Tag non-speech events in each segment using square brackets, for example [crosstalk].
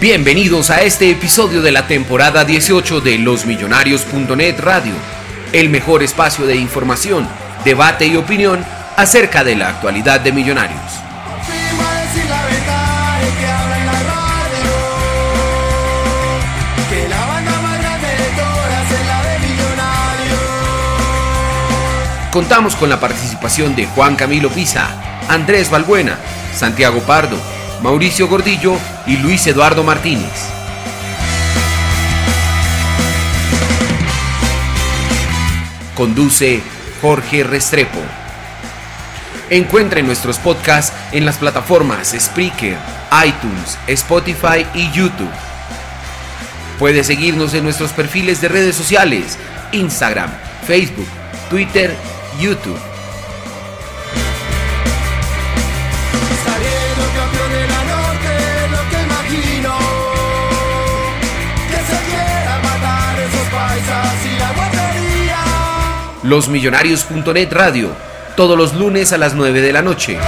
Bienvenidos a este episodio de la temporada 18 de losmillonarios.net Radio, el mejor espacio de información, debate y opinión acerca de la actualidad de Millonarios. Contamos con la participación de Juan Camilo Pisa, Andrés Balbuena, Santiago Pardo, Mauricio Gordillo y Luis Eduardo Martínez. Conduce Jorge Restrepo. Encuentre nuestros podcasts en las plataformas Spreaker, iTunes, Spotify y YouTube. Puede seguirnos en nuestros perfiles de redes sociales, Instagram, Facebook, Twitter, YouTube. Losmillonarios.net Radio, todos los lunes a las 9 de la noche.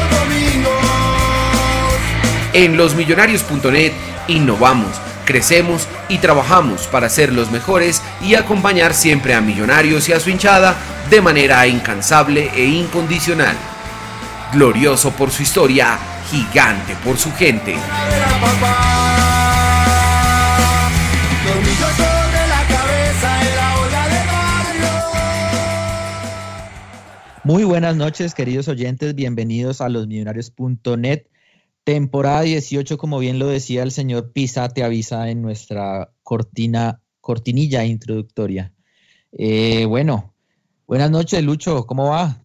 En losmillonarios.net innovamos, crecemos y trabajamos para ser los mejores y acompañar siempre a Millonarios y a su hinchada de manera incansable e incondicional. Glorioso por su historia, gigante por su gente. Muy buenas noches, queridos oyentes. Bienvenidos a losmillonarios.net. Temporada 18, como bien lo decía el señor Pisa, te avisa en nuestra cortina, cortinilla introductoria. Eh, bueno, buenas noches, Lucho. ¿Cómo va?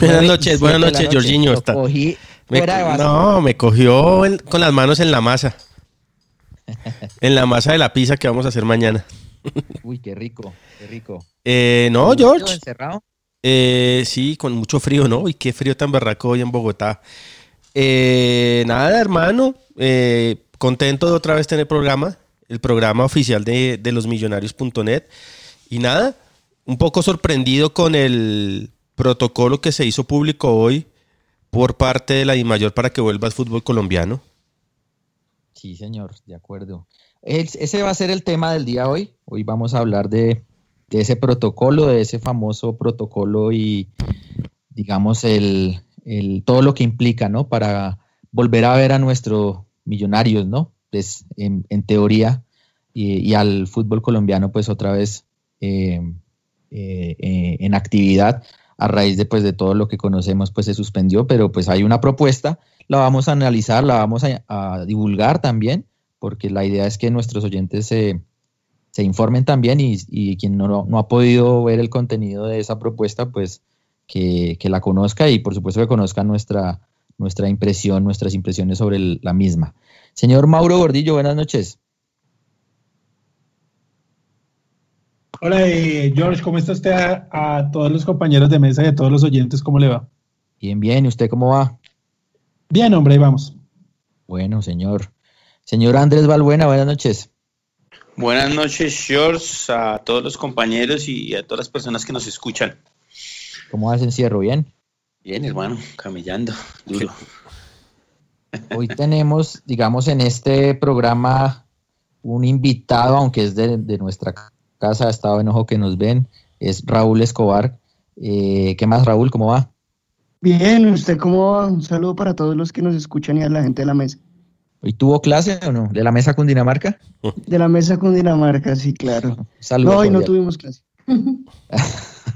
Buenas noches, buenas 27 de la noches, noche. Jorginho. Lo Está- cogí me de base. no, me cogió con las manos en la masa. [laughs] En la masa de la pizza que vamos a hacer mañana. Uy, qué rico, qué rico. Eh, no, ¿Lucho George. encerrado? Eh, sí, con mucho frío, ¿no? Y qué frío tan barraco hoy en Bogotá. Eh, nada, hermano. contento de otra vez tener programa. El programa oficial de, de losmillonarios.net. Y nada, un poco sorprendido con el protocolo que se hizo público hoy por parte de la DIMAYOR para que vuelva al fútbol colombiano. Sí, señor, de acuerdo. Ese va a ser el tema del día hoy. Hoy vamos a hablar de, de ese protocolo, de ese famoso protocolo y, digamos, el, el- todo lo que implica, ¿no? Para volver a ver a nuestros millonarios, ¿no? Pues, en, teoría, y, al fútbol colombiano, pues otra vez eh, eh, eh, en actividad a raíz de, pues, de todo lo que conocemos, pues se suspendió, pero pues hay una propuesta la vamos a analizar, la vamos a divulgar también, porque la idea es que nuestros oyentes se, se informen también y, y quien no, no ha podido ver el contenido de esa propuesta, pues que, que la conozca y por supuesto que conozca nuestra, nuestra impresión, nuestras impresiones sobre el- la misma. Señor Mauro Gordillo, buenas noches. Hola, eh, George, ¿cómo está usted a, a todos los compañeros de mesa y a todos los oyentes? ¿Cómo le va? Bien, bien, ¿y usted cómo va? Bien, hombre, ahí vamos. Bueno, señor. Señor Andrés Balbuena, buenas noches. Buenas noches, George, a todos los compañeros y a todas las personas que nos escuchan. ¿Cómo va ese encierro? ¿Bien? Bien, hermano, camellando, duro. [laughs] Hoy tenemos, digamos, en este programa un invitado, aunque es de, de nuestra casa, ha estado en ojo que nos ven, es Raúl Escobar. Eh, ¿Qué más, Raúl? ¿Cómo va? Bien, ¿usted cómo va? Un saludo para todos los que nos escuchan y a la gente de la mesa. ¿Hoy tuvo clase o no? ¿De la mesa con Dinamarca? [laughs] De la mesa con Dinamarca, sí, claro. Saludos. No, hoy no tuvimos clase. [laughs]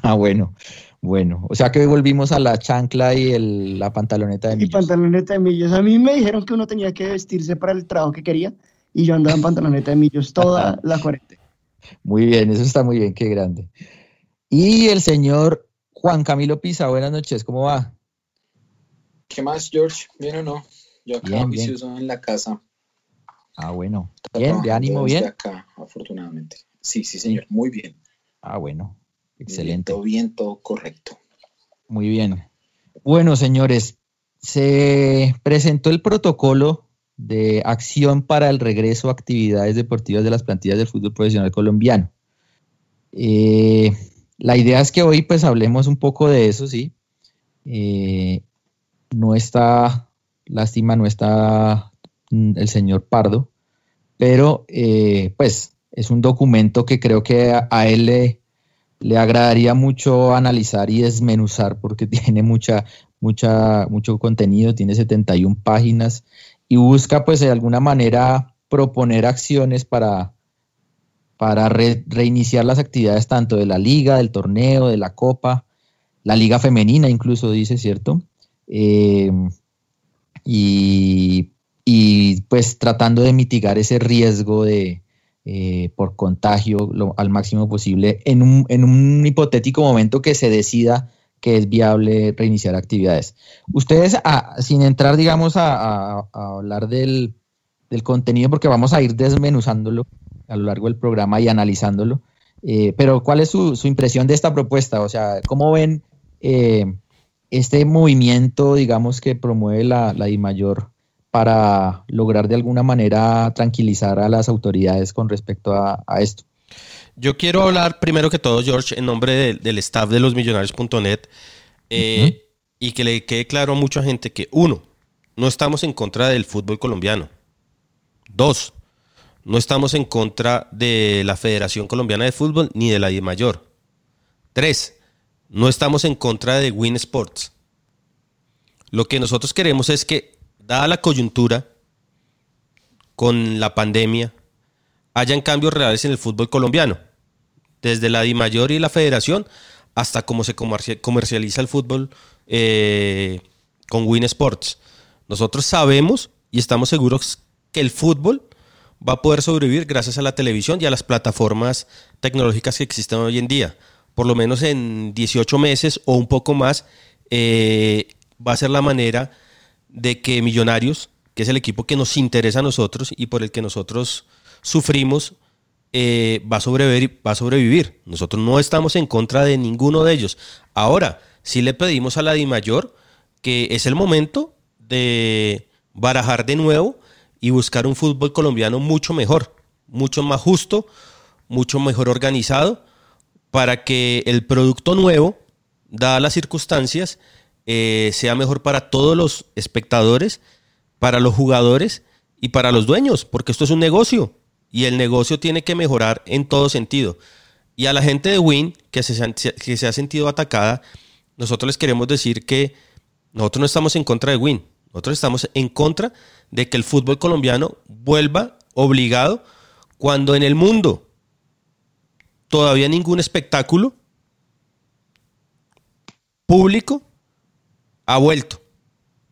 Ah, bueno, bueno. O sea que hoy volvimos a la chancla y el- la pantaloneta de Y millos. pantaloneta de millos. A mí me dijeron que uno tenía que vestirse para el trabajo que quería y yo andaba en pantaloneta de millos toda [laughs] la cuarentena. Muy bien, eso está muy bien, qué grande. Y el señor Juan Camilo Pisa, buenas noches, ¿cómo va? ¿Qué más, George? ¿Bien o no? Yo acá Bien, bien. en la casa. Ah, bueno. Bien, de ánimo, bien. acá, afortunadamente. Sí, sí, señor. Muy bien. Ah, bueno, excelente. Todo bien, todo correcto. Muy bien. Bueno, señores, se presentó el protocolo de acción para el regreso a actividades deportivas de las plantillas del fútbol profesional colombiano. Eh, la idea es que hoy pues hablemos un poco de eso, sí. Eh, no está, lástima, no está mm, el señor Pardo, pero eh, pues es un documento que creo que a, él le, agradaría mucho analizar y desmenuzar porque [laughs] tiene mucha, mucha, mucho contenido, tiene 71 páginas y busca pues de alguna manera proponer acciones para, para re- reiniciar las actividades tanto de la liga, del torneo, de la copa, la liga femenina incluso dice, ¿cierto? Eh, y, y, pues tratando de mitigar ese riesgo de, eh, por contagio lo- al máximo posible en un, en un hipotético momento que se decida que es viable reiniciar actividades. Ustedes, ah, sin entrar, digamos, a, hablar del, del contenido, porque vamos a ir desmenuzándolo a lo largo del programa y analizándolo, eh, pero ¿cuál es su, su impresión de esta propuesta? O sea, ¿cómo ven eh, este movimiento, digamos, que promueve la, la DIMAYOR para lograr de alguna manera tranquilizar a las autoridades con respecto a, a esto? Yo quiero hablar primero que todo, George, en nombre de- del staff de losmillonarios.net eh, y que le quede claro a mucha gente que, uno, no estamos en contra del fútbol colombiano. Dos, no estamos en contra de la Federación Colombiana de Fútbol ni de la I Mayor. Tres, no estamos en contra de Win Sports. Lo que nosotros queremos es que, dada la coyuntura con la pandemia, hayan cambios reales en el fútbol colombiano, desde la DIMAYOR y la federación hasta cómo se comercia- comercializa el fútbol eh, con Win Sports. Nosotros sabemos y estamos seguros que el fútbol va a poder sobrevivir gracias a la televisión y a las plataformas tecnológicas que existen hoy en día. Por lo menos en 18 meses o un poco más, eh, va a ser la manera de que Millonarios, que es el equipo que nos interesa a nosotros y por el que nosotros sufrimos, eh, va, a sobrevivir, va a sobrevivir. Nosotros no estamos en contra de ninguno de ellos. Ahora, sí le pedimos a la DIMAYOR que es el momento de barajar de nuevo y buscar un fútbol colombiano mucho mejor, mucho más justo, mucho mejor organizado, para que el producto nuevo, dadas las circunstancias, eh, sea mejor para todos los espectadores, para los jugadores y para los dueños, porque esto es un negocio y el negocio tiene que mejorar en todo sentido. Y a la gente de Win, que se, que se ha sentido atacada, nosotros les queremos decir que nosotros no estamos en contra de Win, nosotros estamos en contra de que el fútbol colombiano vuelva obligado cuando en el mundo todavía ningún espectáculo público ha vuelto.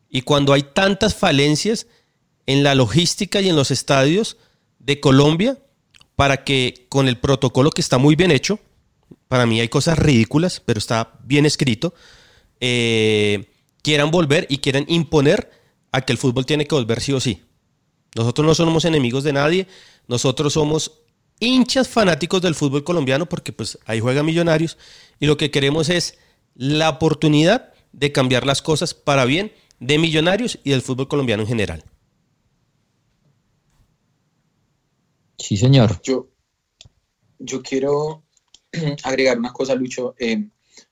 Y cuando hay tantas falencias en la logística y en los estadios de Colombia, para que con el protocolo que está muy bien hecho, para mí hay cosas ridículas, pero está bien escrito, eh, quieran volver y quieran imponer a que el fútbol tiene que volver sí o sí. Nosotros no somos enemigos de nadie, nosotros somos hinchas fanáticos del fútbol colombiano porque pues ahí juega Millonarios y lo que queremos es la oportunidad de cambiar las cosas para bien de Millonarios y del fútbol colombiano en general. Sí, señor. Yo, yo quiero [clears throat] agregar una cosa, Lucho. Eh,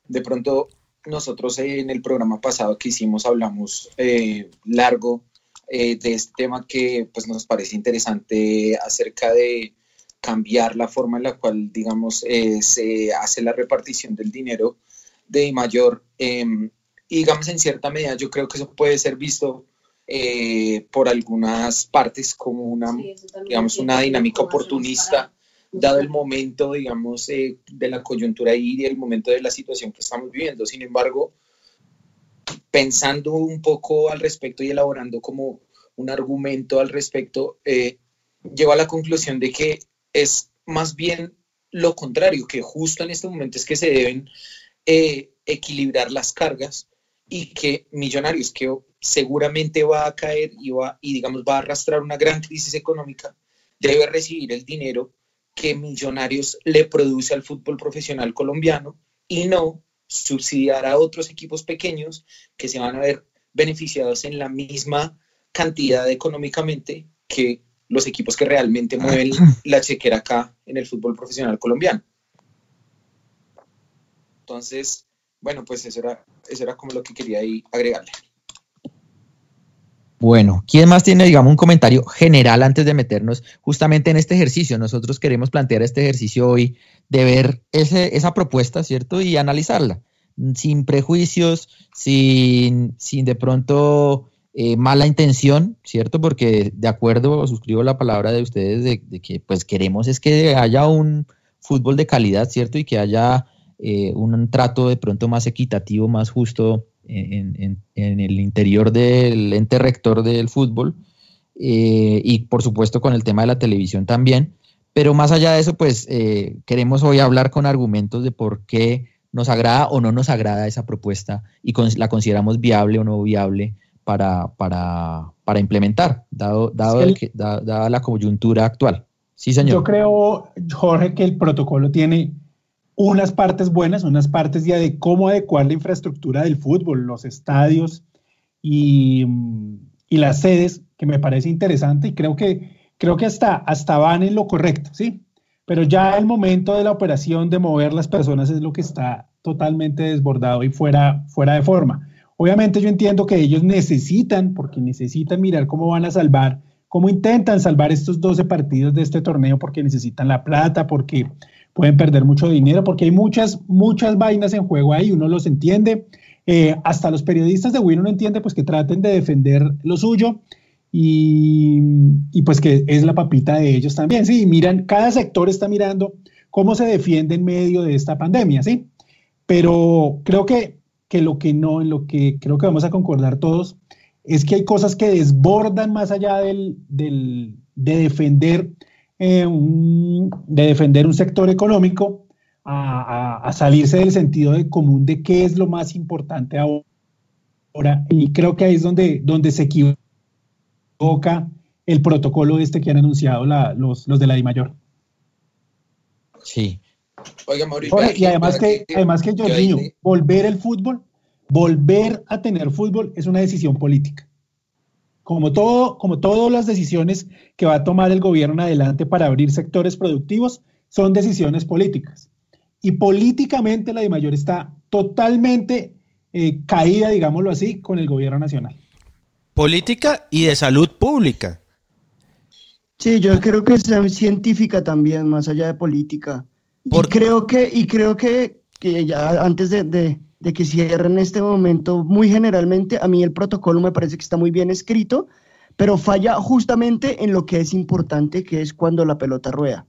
de pronto, nosotros en el programa pasado que hicimos hablamos eh, largo eh, de este tema que pues, nos parece interesante acerca de cambiar la forma en la cual, digamos, se hace la repartición del dinero de mayor. Em, y digamos, en cierta medida, yo creo que eso puede ser visto eh, por algunas partes como una, digamos, una dinámica oportunista, dado el momento, digamos, eh, de la coyuntura y el momento de la situación que estamos viviendo. Sin embargo, pensando un poco al respecto y elaborando como un argumento al respecto, eh, llego a la conclusión de que es más bien lo contrario, que justo en este momento es que se deben equilibrar las cargas y que Millonarios, que seguramente va a caer y, va, y digamos va a arrastrar una gran crisis económica, debe recibir el dinero que Millonarios le produce al fútbol profesional colombiano y no subsidiar a otros equipos pequeños que se van a ver beneficiados en la misma cantidad económicamente que los equipos que realmente mueven la chequera acá en el fútbol profesional colombiano. Entonces, bueno, pues eso era, eso era como lo que quería ahí agregarle. Bueno, ¿quién más tiene, digamos, un comentario general antes de meternos justamente en este ejercicio? Nosotros queremos plantear este ejercicio hoy de ver ese, esa propuesta, ¿cierto? Y analizarla, sin prejuicios, sin, sin de pronto eh, mala intención, ¿cierto? Porque de acuerdo, suscribo la palabra de ustedes de, que pues queremos es que haya un fútbol de calidad, ¿cierto? Y que haya eh, un trato de pronto más equitativo, más justo en, el interior del ente rector del fútbol eh, y por supuesto con el tema de la televisión también. Pero más allá de eso, pues eh, queremos hoy hablar con argumentos de por qué nos agrada o no nos agrada esa propuesta y la consideramos viable o no viable para, para, para implementar, dado, dado dada la coyuntura actual. Sí, señor. Yo creo, Jorge, que el protocolo tiene unas partes buenas, unas partes ya de cómo adecuar la infraestructura del fútbol, los estadios y, y, las sedes, que me parece interesante y creo que, creo que hasta, hasta van en lo correcto, ¿sí? Pero ya el momento de la operación de mover las personas es lo que está totalmente desbordado y fuera, fuera de forma. Obviamente yo entiendo que ellos necesitan, porque necesitan mirar cómo van a salvar, cómo intentan salvar estos 12 partidos de este torneo, porque necesitan la plata, porque pueden perder mucho dinero porque hay muchas, muchas vainas en juego ahí, uno los entiende. Eh, hasta los periodistas de Win uno entiende pues que traten de defender lo suyo y, y, pues que es la papita de ellos también. Sí, miran, cada sector está mirando cómo se defiende en medio de esta pandemia, ¿sí? Pero creo que, que lo que no, en lo que creo que vamos a concordar todos, es que hay cosas que desbordan más allá del, del de defender eh, de defender un sector económico a, salirse del sentido de común de qué es lo más importante ahora. Y creo que ahí es donde, donde se equivoca el protocolo este que han anunciado los, los de la DIMAYOR. Sí. Oiga, y además que, además que Jorginho, volver el fútbol, volver a tener fútbol es una decisión política como, todo, como todas las decisiones que va a tomar el gobierno adelante para abrir sectores productivos, son decisiones políticas. Y políticamente la de mayor está totalmente eh, caída, digámoslo así, con el gobierno nacional. Política y de salud pública. Sí, yo creo que es científica también, más allá de política. Y creo que, y creo que, que ya antes de, de que cierre en este momento, muy generalmente, a mí el protocolo me parece que está muy bien escrito, pero falla justamente en lo que es importante, que es cuando la pelota rueda.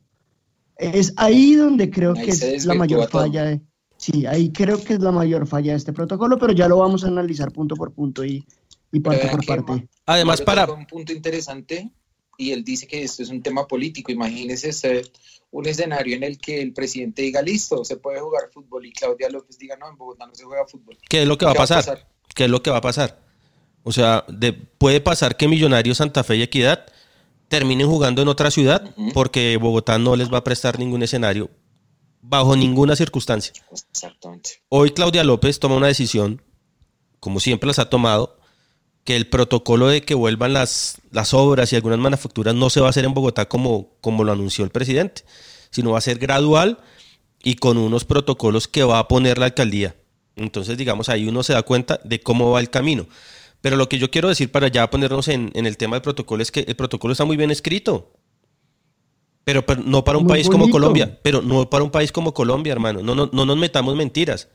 Es ahí donde creo que es la mayor falla. De, sí, ahí creo que es la mayor falla de este protocolo, pero ya lo vamos a analizar punto por punto y, y parte por parte. Además, para... Un punto interesante, y él dice que esto es un tema político. Imagínese ser un escenario en el que el presidente diga, listo, se puede jugar fútbol y Claudia López diga, no, en Bogotá no se juega fútbol. ¿Qué es lo que va a pasar? ¿qué es lo que va a pasar? O sea, de- puede pasar que Millonarios, Santa Fe y Equidad terminen jugando en otra ciudad porque Bogotá no les va a prestar ningún escenario bajo ninguna circunstancia. Exactamente. Hoy Claudia López toma una decisión, como siempre las ha tomado, que el protocolo de que vuelvan las, las obras y algunas manufacturas no se va a hacer en Bogotá como, como lo anunció el presidente, sino va a ser gradual y con unos protocolos que va a poner la alcaldía. Entonces, digamos, ahí uno se da cuenta de cómo va el camino. Pero lo que yo quiero decir para ya ponernos en, en el tema del protocolo es que el protocolo está muy bien escrito. Pero, pero no para un Muy país como. Colombia. Pero no para un país como Colombia, hermano. No, no, no nos metamos mentiras.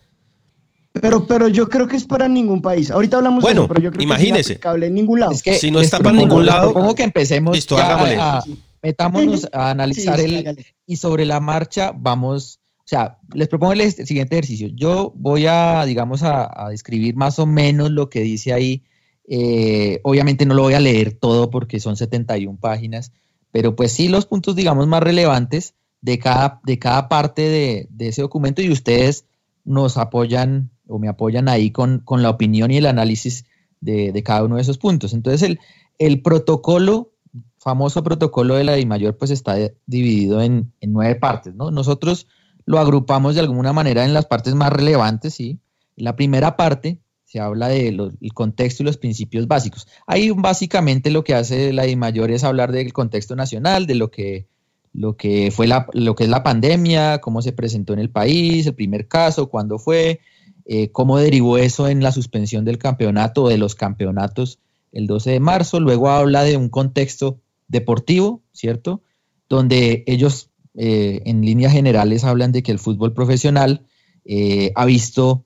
Pero, pero yo creo que es para ningún país. Ahorita hablamos Bueno, de eso, pero yo creo que imagínese. es en ningún lado. Es que Si no está para ningún lado, propongo que empecemos listo, ya hagámosle. a- metámonos a [laughs] analizar Sí, el hágale. y sobre la marcha vamos, o sea, les propongo el siguiente ejercicio. Yo voy a, digamos, a, a describir más o menos lo que dice ahí. Eh, obviamente no lo voy a leer todo porque son 71 páginas, pero pues sí los puntos, digamos, más relevantes de cada, de cada parte de, de ese documento y ustedes nos apoyan o me apoyan ahí con, con la opinión y el análisis de, de cada uno de esos puntos. Entonces, el, el protocolo, famoso protocolo de la DIMAYOR, pues está de- dividido en, en nueve partes, ¿no? Nosotros lo agrupamos de alguna manera en las partes más relevantes, ¿sí? La primera parte se habla del contexto y los principios básicos. Ahí básicamente lo que hace la DIMAYOR es hablar del contexto nacional, de lo que, lo que fue la, lo que es la pandemia, cómo se presentó en el país, el primer caso, cuándo fue, eh, cómo derivó eso en la suspensión del campeonato o de los campeonatos el 12 de marzo. Luego habla de un contexto deportivo, ¿cierto? Donde ellos eh, en líneas generales hablan de que el fútbol profesional eh, ha visto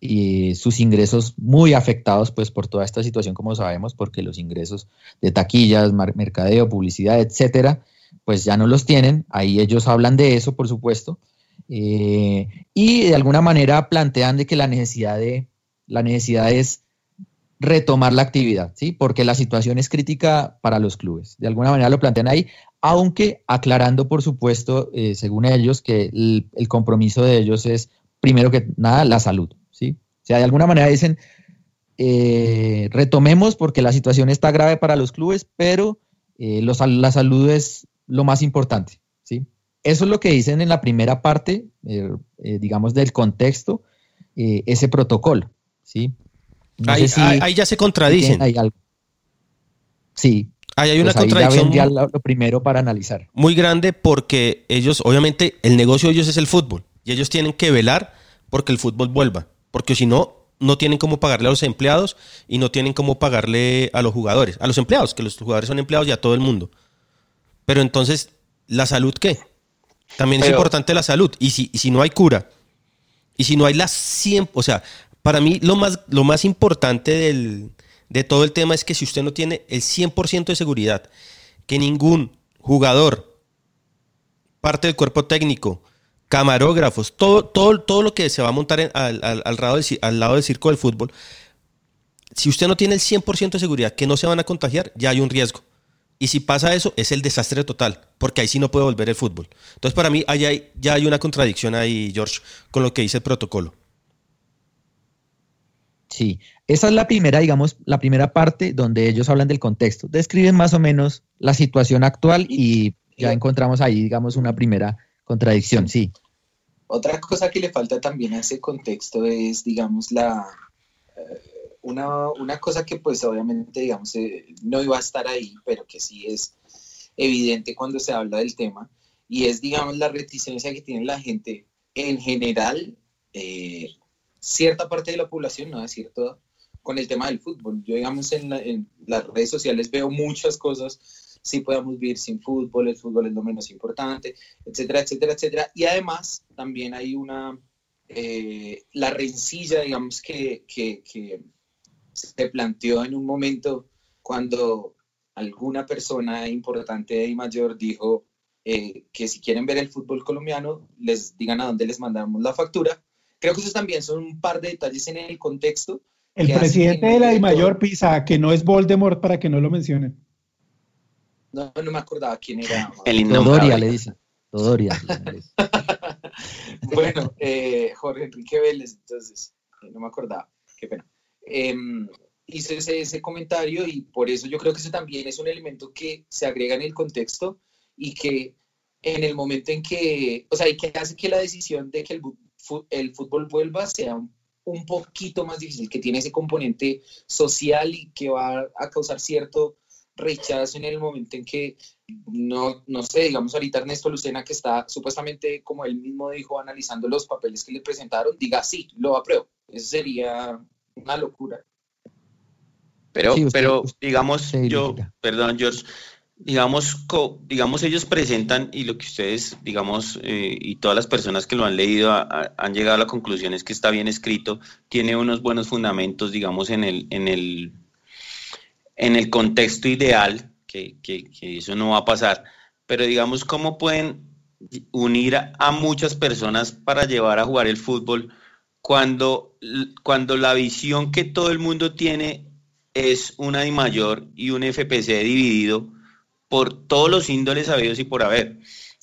eh, sus ingresos muy afectados pues por toda esta situación, como sabemos, porque los ingresos de taquillas, mercadeo, publicidad, etcétera, pues ya no los tienen. Ahí ellos hablan de eso, por supuesto. Eh, y de alguna manera plantean de que la necesidad de la necesidad es retomar la actividad, ¿sí? Porque la situación es crítica para los clubes. De alguna manera lo plantean ahí, aunque aclarando, por supuesto, eh, según ellos, que el, compromiso de ellos es, primero que nada, la salud, ¿sí? O sea, de alguna manera dicen, eh, retomemos porque la situación está grave para los clubes, pero la salud es lo más importante. Eso es lo que dicen en la primera parte, eh, eh, digamos, del contexto, eh, ese protocolo, ¿sí? No ahí, si ahí- ahí ya se contradicen. ahí algo. Sí. Ahí hay una pues ahí ya contradicción lo, lo primero para analizar. muy grande porque ellos, obviamente, el negocio de ellos es el fútbol y ellos tienen que velar porque el fútbol vuelva, porque si no, no tienen cómo pagarle a los empleados y no tienen cómo pagarle a los jugadores, a los empleados, que los jugadores son empleados y a todo el mundo. Pero entonces, ¿la salud qué? También es importante la salud. Y si, y si no hay cura, y si no hay la 100, o sea, para mí lo más, lo más importante del, de todo el tema es que si usted no tiene el 100% de seguridad, que ningún jugador, parte del cuerpo técnico, camarógrafos, todo, todo, todo lo que se va a montar en- al, al- al lado del, al lado del circo del fútbol, si usted no tiene el 100% de seguridad que no se van a contagiar, ya hay un riesgo. Y si pasa eso, es el desastre total, porque ahí sí no puede volver el fútbol. Entonces, para mí, ahí hay- ya hay una contradicción ahí, George, con lo que dice el protocolo. Sí, esa es la primera, digamos, la primera parte donde ellos hablan del contexto. Describen más o menos la situación actual y ya encontramos ahí, digamos, una primera contradicción, sí. Otra cosa que le falta también a ese contexto es, digamos, la eh, una, una cosa que pues obviamente, digamos, eh, no iba a estar ahí, pero que sí es evidente cuando se habla del tema, y es, digamos, la reticencia que tiene la gente en general, eh, cierta parte de la población, no decir toda, con el tema del fútbol. Yo, digamos, en, la- en las redes sociales veo muchas cosas, si podemos vivir sin fútbol, el fútbol es lo menos importante, etcétera, etcétera, etcétera. Y además también hay una, eh, la rencilla, digamos, que, que, que se planteó en un momento cuando alguna persona importante y mayor dijo eh, que si quieren ver el fútbol colombiano, les digan a dónde les mandamos la factura. Creo que esos también son un par de detalles en el contexto. El presidente de la DIMAYOR Pisa, que no es Voldemort para que no lo mencionen. No, no me acordaba quién era. El innombrable. le dicen. Dodoria. [laughs] Bueno, eh, Jorge Enrique Vélez, entonces, eh, no me acordaba, qué pena. Em, hice ese, ese comentario y por eso yo creo que eso también es un elemento que se agrega en el contexto y que en el momento en que, o sea, y que hace que la decisión de que el, el fútbol vuelva sea un, un, poquito más difícil, que tiene ese componente social y que va a causar cierto rechazo en el momento en que, no, no sé, digamos ahorita Ernesto Lucena, que está supuestamente, como él mismo dijo, analizando los papeles que le presentaron, diga sí, lo apruebo. Eso sería una locura. Pero, pero digamos, yo, perdón, George, digamos, digamos, ellos presentan y lo que ustedes, digamos, eh, y todas las personas que lo han leído han llegado a la conclusión es que está bien escrito, tiene unos buenos fundamentos, digamos, en el, en el, en el contexto ideal, que, que, eso no va a pasar, pero digamos, ¿cómo pueden unir a, muchas personas para llevar a jugar el fútbol cuando, cuando la visión que todo el mundo tiene es una I mayor y un FPC dividido por todos los índoles habidos y por haber.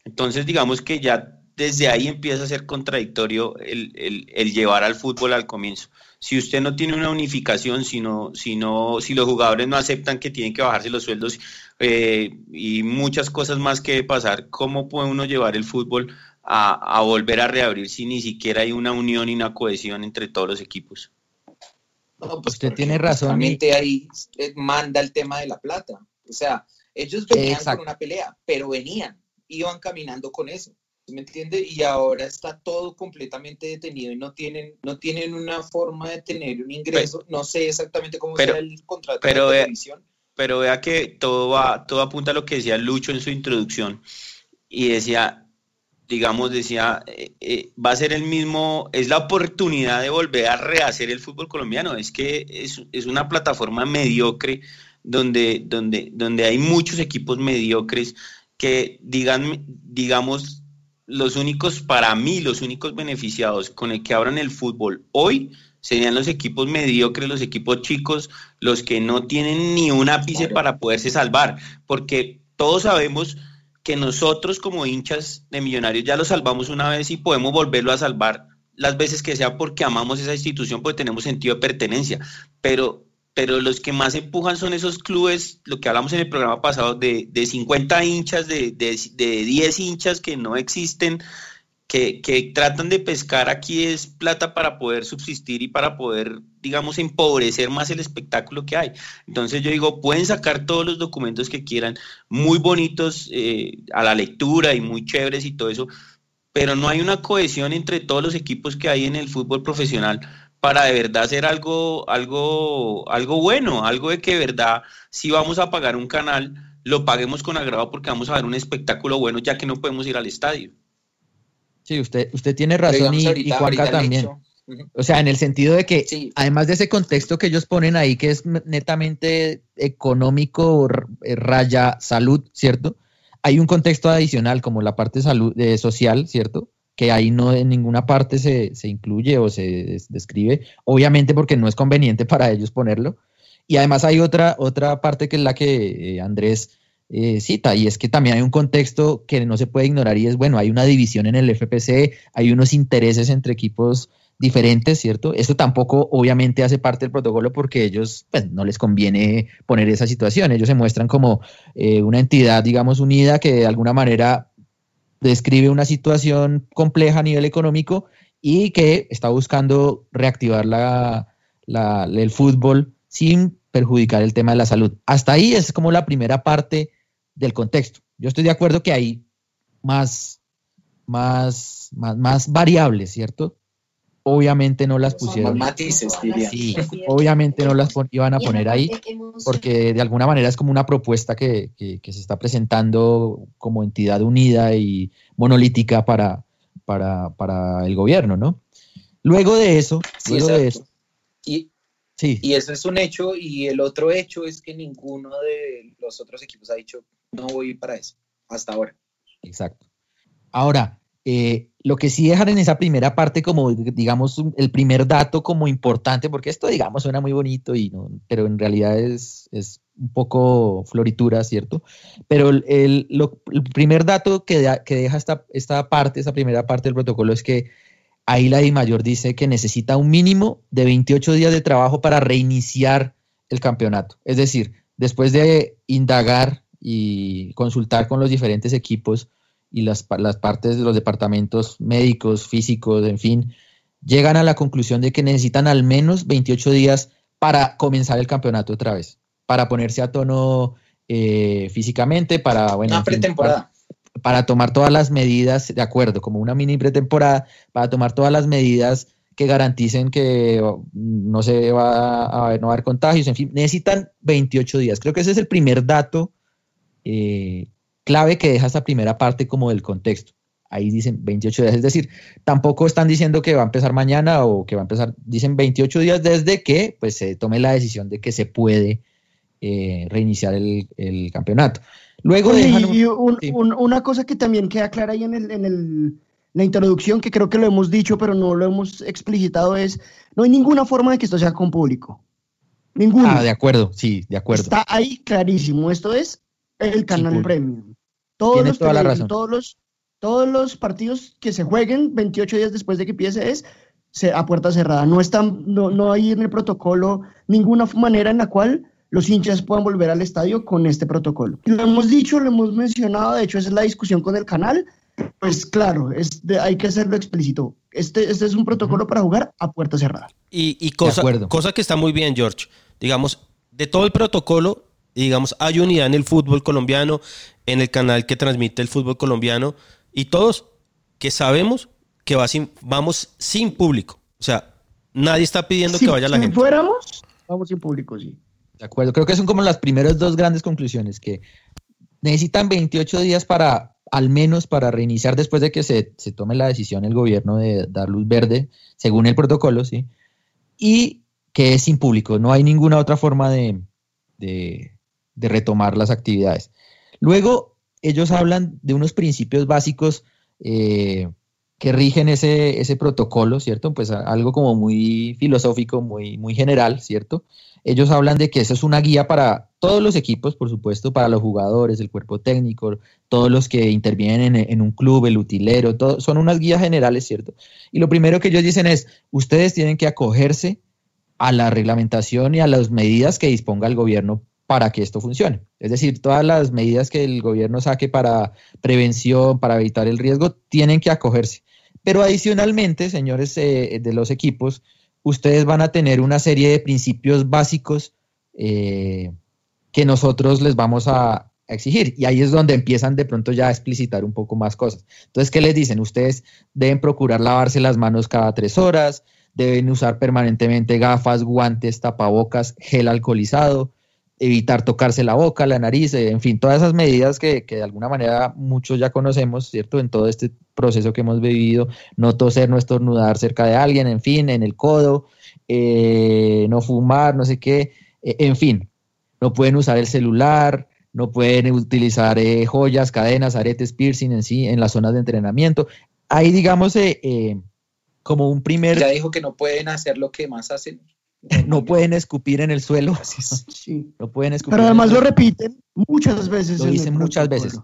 Entonces, digamos que ya desde ahí empieza a ser contradictorio el, llevar al fútbol al comienzo. Si usted no tiene una unificación, si, si, si los jugadores no aceptan que tienen que bajarse los sueldos eh, y muchas cosas más que pasar, ¿cómo puede uno llevar el fútbol a, volver a reabrir si ni siquiera hay una unión y una cohesión entre todos los equipos? No, pues usted tiene razón. Realmente ahí manda el tema de la plata. O sea, ellos venían con una pelea, pero venían, iban caminando con eso. ¿Me entiende? Y ahora está todo completamente detenido y no tienen, no tienen una forma de tener un ingreso. no sé exactamente cómo será el contrato pero de televisión. pero vea que todo va, todo apunta a lo que decía Lucho en su introducción. Y decía, digamos, decía, eh, eh, va a ser el mismo, es la oportunidad de volver a rehacer el fútbol colombiano. Es que es, es una plataforma mediocre donde, donde, donde hay muchos equipos mediocres que digan, digamos, los únicos, para mí, los únicos beneficiados con el que abran el fútbol hoy serían los equipos mediocres, los equipos chicos, los que no tienen ni un ápice para poderse salvar, porque todos sabemos que nosotros como hinchas de millonarios ya lo salvamos una vez y podemos volverlo a salvar las veces que sea porque amamos esa institución, porque tenemos sentido de pertenencia, pero pero los que más empujan son esos clubes, lo que hablamos en el programa pasado, de, de 50 hinchas, de, de, 10 hinchas que no existen, que, tratan de pescar aquí es plata para poder subsistir y para poder, digamos, empobrecer más el espectáculo que hay. Entonces yo digo, pueden sacar todos los documentos que quieran, muy bonitos eh, a la lectura y muy chéveres y todo eso, pero no hay una cohesión entre todos los equipos que hay en el fútbol profesional para de verdad hacer algo, algo, algo bueno, algo de que de verdad, si vamos a pagar un canal, lo paguemos con agrado porque vamos a ver un espectáculo bueno, ya que no podemos ir al estadio. Sí, usted, usted tiene razón y, Juanca también. O sea, en el sentido de que, además de ese contexto que ellos ponen ahí, que es netamente económico, eh, raya salud, ¿cierto? Hay un contexto adicional como la parte salud, eh, social, ¿cierto? que ahí no en ninguna parte se, incluye o se describe, obviamente porque no es conveniente [laughs] para ellos ponerlo. Y además hay otra, otra parte que es la que eh, Andrés eh, cita, y es que también hay un contexto que no se puede ignorar y es, bueno, hay una división en el FPC, hay unos intereses entre equipos diferentes, ¿cierto? Esto tampoco obviamente hace parte del protocolo porque ellos pues, no les conviene poner esa situación, ellos se muestran como eh, una entidad, digamos, unida que de alguna manera describe una situación compleja a nivel económico y que está buscando reactivar la, el fútbol sin perjudicar el tema de la salud. Hasta ahí es como la primera parte del contexto. Yo estoy de acuerdo que hay más, más, más, más variables, ¿cierto? obviamente no las pusieron. matices, Sí, obviamente no las iban a poner ahí, porque de alguna manera es como una propuesta que, se está presentando como entidad unida y monolítica para, para, el gobierno, ¿no? Luego de eso, luego de eso. Y, sí. y eso es un hecho, y el otro hecho es que ninguno de los otros equipos ha dicho, no voy para eso, hasta ahora. Exacto. Ahora, eh, lo que sí dejan en esa primera parte como, digamos, el primer dato como importante, porque esto, digamos, suena muy bonito, y no, pero en realidad es, es un poco floritura, ¿cierto? Pero el, el primer dato que, que deja esta, esta parte, esa primera parte del protocolo es que ahí la Mayor dice que necesita un mínimo de 28 días de trabajo para reiniciar el campeonato. Es decir, después de indagar y consultar con los diferentes equipos y las, las partes de los departamentos médicos, físicos, en fin, llegan a la conclusión de que necesitan al menos 28 días para comenzar el campeonato otra vez, para ponerse a tono eh, físicamente, para, bueno, Una pretemporada. Para, tomar todas las medidas, de acuerdo, como una mini pretemporada, para tomar todas las medidas que garanticen que oh, no se va a, no va a haber contagios, en fin, necesitan 28 días. Creo que ese es el primer dato eh, clave que deja esta primera parte como del contexto. Ahí dicen 28 días, es decir, tampoco están diciendo que va a empezar mañana o que va a empezar, dicen 28 días desde que pues se tome la decisión de que se puede eh, reiniciar el, campeonato. Luego una cosa que también queda clara ahí en, el, en el, la introducción, que creo que lo hemos dicho, pero no lo hemos explicitado, es no hay ninguna forma de que esto sea con público. Ninguna. Ah, de acuerdo, sí, de acuerdo. Está ahí clarísimo. Esto es el canal premium. Todos los, toda la razón. todos los todos los partidos que se jueguen 28 días después de que empiece es a puerta cerrada. No, están, no, no hay en el protocolo ninguna manera en la cual los hinchas puedan volver al estadio con este protocolo. Lo hemos dicho, lo hemos mencionado, de hecho esa es la discusión con el canal, pues claro, es hay que hacerlo explícito. Este, este es un protocolo para jugar a puerta cerrada. Y, y cosa, cosa que está muy bien, George. Digamos, de todo el protocolo, digamos, hay unidad en el fútbol colombiano, en el canal que transmite el fútbol colombiano, y todos que sabemos que va sin, vamos sin público. O sea, nadie está pidiendo que vaya la gente. Si fuéramos, vamos sin público, sí. De acuerdo, creo que son como las primeras dos grandes conclusiones, que necesitan 28 días para, al menos para reiniciar después de que se, tome la decisión el gobierno de dar luz verde, según el protocolo, ¿sí? Y que es sin público, no hay ninguna otra forma de, de, retomar las actividades. Luego, ellos hablan de unos principios básicos eh, que rigen ese, ese protocolo, ¿cierto? Pues algo como muy filosófico, muy, muy general, ¿cierto? Ellos hablan de que eso es una guía para todos los equipos, por supuesto, para los jugadores, el cuerpo técnico, todos los que intervienen en, un club, el utilero, todo, son unas guías generales, ¿cierto? Y lo primero que ellos dicen es, ustedes tienen que acogerse a la reglamentación y a las medidas que disponga el gobierno para que esto funcione. Es decir, todas las medidas que el gobierno saque para prevención, para evitar el riesgo, tienen que acogerse. Pero adicionalmente, señores eh, de los equipos, ustedes van a tener una serie de principios básicos eh, que nosotros les vamos a, exigir. Y ahí es donde empiezan de pronto ya a explicitar un poco más cosas. Entonces, ¿qué les dicen? Ustedes deben procurar lavarse las manos cada tres horas, deben usar permanentemente gafas, guantes, tapabocas, gel alcoholizado, evitar tocarse la boca, la nariz, eh, en fin, todas esas medidas que, que, de alguna manera muchos ya conocemos, ¿cierto? En todo este proceso que hemos vivido, no toser, no estornudar cerca de alguien, en fin, en el codo, eh, no fumar, no sé qué, eh, en fin, no pueden usar el celular, no pueden utilizar eh, joyas, cadenas, aretes, piercing en sí, en las zonas de entrenamiento. Ahí, digamos, como un primer... Ya dijo que no pueden hacer lo que más hacen. [laughs] no pueden escupir en el suelo. [laughs] Sí. No pueden escupir. Pero además lo repiten muchas veces. Lo dicen muchas veces.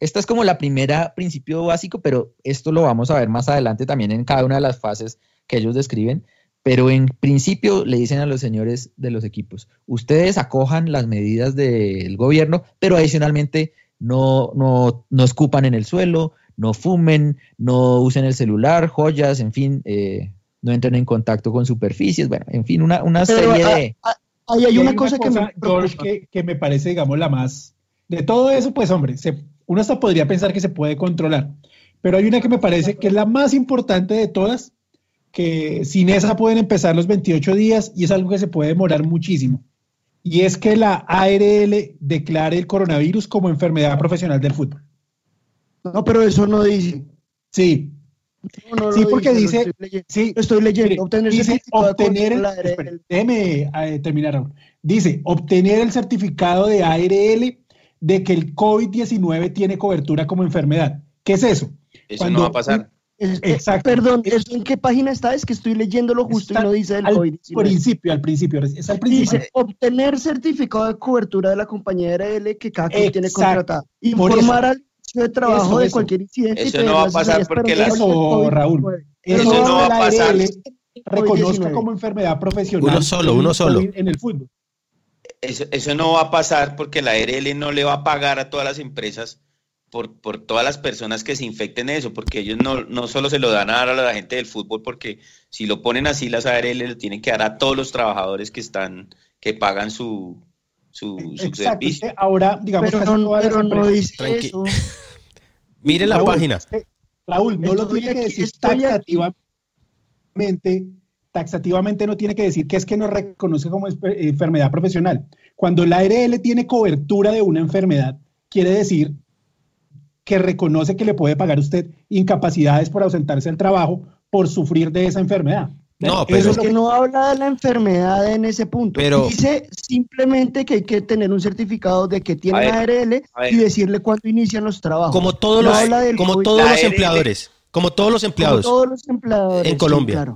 esta es como la primera principio básico, pero esto lo vamos a ver más adelante también en cada una de las fases que ellos describen. Pero en principio le dicen a los señores de los equipos, ustedes acojan las medidas del gobierno, pero adicionalmente no, no, no escupan en el suelo, no fumen, no usen el celular, joyas, en fin, eh, no entren en contacto con superficies, bueno, en fin, una, una serie de... Ahí hay una, cosa, que, me, que, me parece, digamos, la más... De todo eso, pues hombre, se, uno hasta podría pensar que se puede controlar, pero hay una que me parece que es la más importante de todas, que sin esa pueden empezar los 28 días y es algo que se puede demorar muchísimo. Y es que la ARL declare el coronavirus como enfermedad profesional del fútbol. No, pero eso no dice. Sí, sí, porque dice, sí, estoy leyendo, obtener, dice, obtener el, déjeme eh, terminar, dice, obtener el certificado de ARL de que el COVID-19 tiene cobertura como enfermedad. ¿Qué es eso? Eso no va a pasar. Exacto. Perdón, ¿en qué página está? Es que estoy leyéndolo justo y no dice el COVID. Al principio, al principio, es al principio. Dice, obtener certificado de cobertura de la compañía ARL que cada quien tiene contratada. Informar al de trabajo Eso, de eso. cualquier incidente. Eso no va a pasar porque por Eso, COVID-19. Raúl. Eso Eso no va a la pasar. ARL reconozca COVID-19. como enfermedad profesional. Uno solo, uno solo. En el fútbol. Eso, eso no va a pasar porque la ARL no le va a pagar a todas las empresas por, por todas las personas que se infecten de eso, porque ellos no, no solo se lo dan a dar a la gente del fútbol, porque si lo ponen así, las ARL le tienen que dar a todos los trabajadores que están, que pagan su, su, su Exacto. servicio. que Ahora, digamos, Pero, no, pero no dice Tranqui- eso. [laughs] Mire la Raúl, página. que, Raúl, no lo tiene que decir taxativamente. Taxativamente no tiene que decir que es que no reconoce como espe- enfermedad profesional. Cuando la ARL tiene cobertura de una enfermedad, quiere decir que reconoce que le puede pagar usted incapacidades por ausentarse del trabajo por sufrir de esa enfermedad. No, Eso pero- es que no habla de la enfermedad en ese punto. Pero- Dice simplemente que hay que tener un certificado de que tiene A ver, ARL y decirle cuándo inician los trabajos. Como todos No los, habla del como COVID. todos los empleadores. Como todos los Como empleados. todos los empleadores. En sí, Colombia. claro.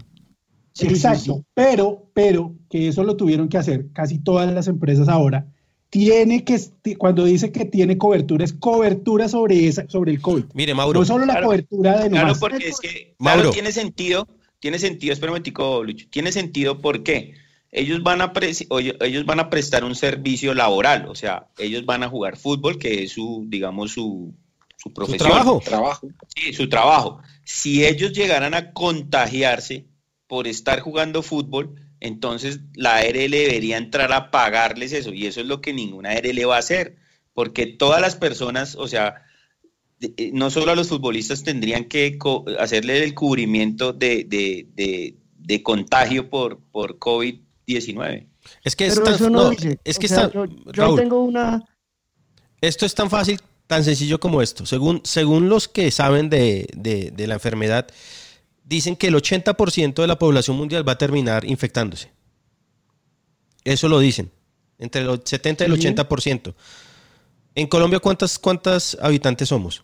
Sí, Exacto, sí. pero, pero que eso lo tuvieron que hacer casi todas las empresas ahora. Tiene que, cuando dice que tiene cobertura, es cobertura sobre esa, sobre el COVID. Mire, Mauro. No solo la Claro, cobertura de Claro, porque es que, Mauro. claro, tiene sentido, tiene sentido, espera un momentico, Lucho, tiene sentido porque ellos van a oye, ellos van a prestar un servicio laboral, o sea, ellos van a jugar fútbol, que es su, digamos, su, su profesión. trabajo. Trabajo. Sí, su trabajo. Si ellos llegaran a contagiarse por estar jugando fútbol, entonces la ARL debería entrar a pagarles eso, y eso es lo que ninguna ARL va a hacer, porque todas las personas, o sea, eh, no solo a los futbolistas tendrían que hacerle el cubrimiento de, de- de- de contagio por, por COVID-19. Es que es Pero tan- eso no, no, dice. es O que sea, está, yo, yo Raúl, tengo una... esto es tan fácil, tan sencillo como esto. Según, según los que saben de, de- de la enfermedad, dicen que el 80% de la población mundial va a terminar infectándose. Eso lo dicen. Entre el 70 y el Sí. 80%. En Colombia, ¿cuántas, ¿cuántas habitantes somos?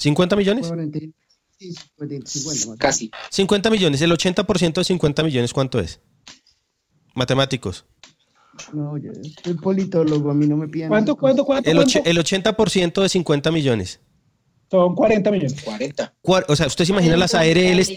¿50 millones? Sí, 50, 50 más. Casi. 50 millones. El 80% de 50 millones, ¿cuánto es? Matemáticos. No, yo soy politólogo, a mí no me piden. ¿Cuánto, cuánto, cuánto? El, el 80% de 50 millones. Son 40 millones. 40. Cua- O sea, usted se imagina las ARLs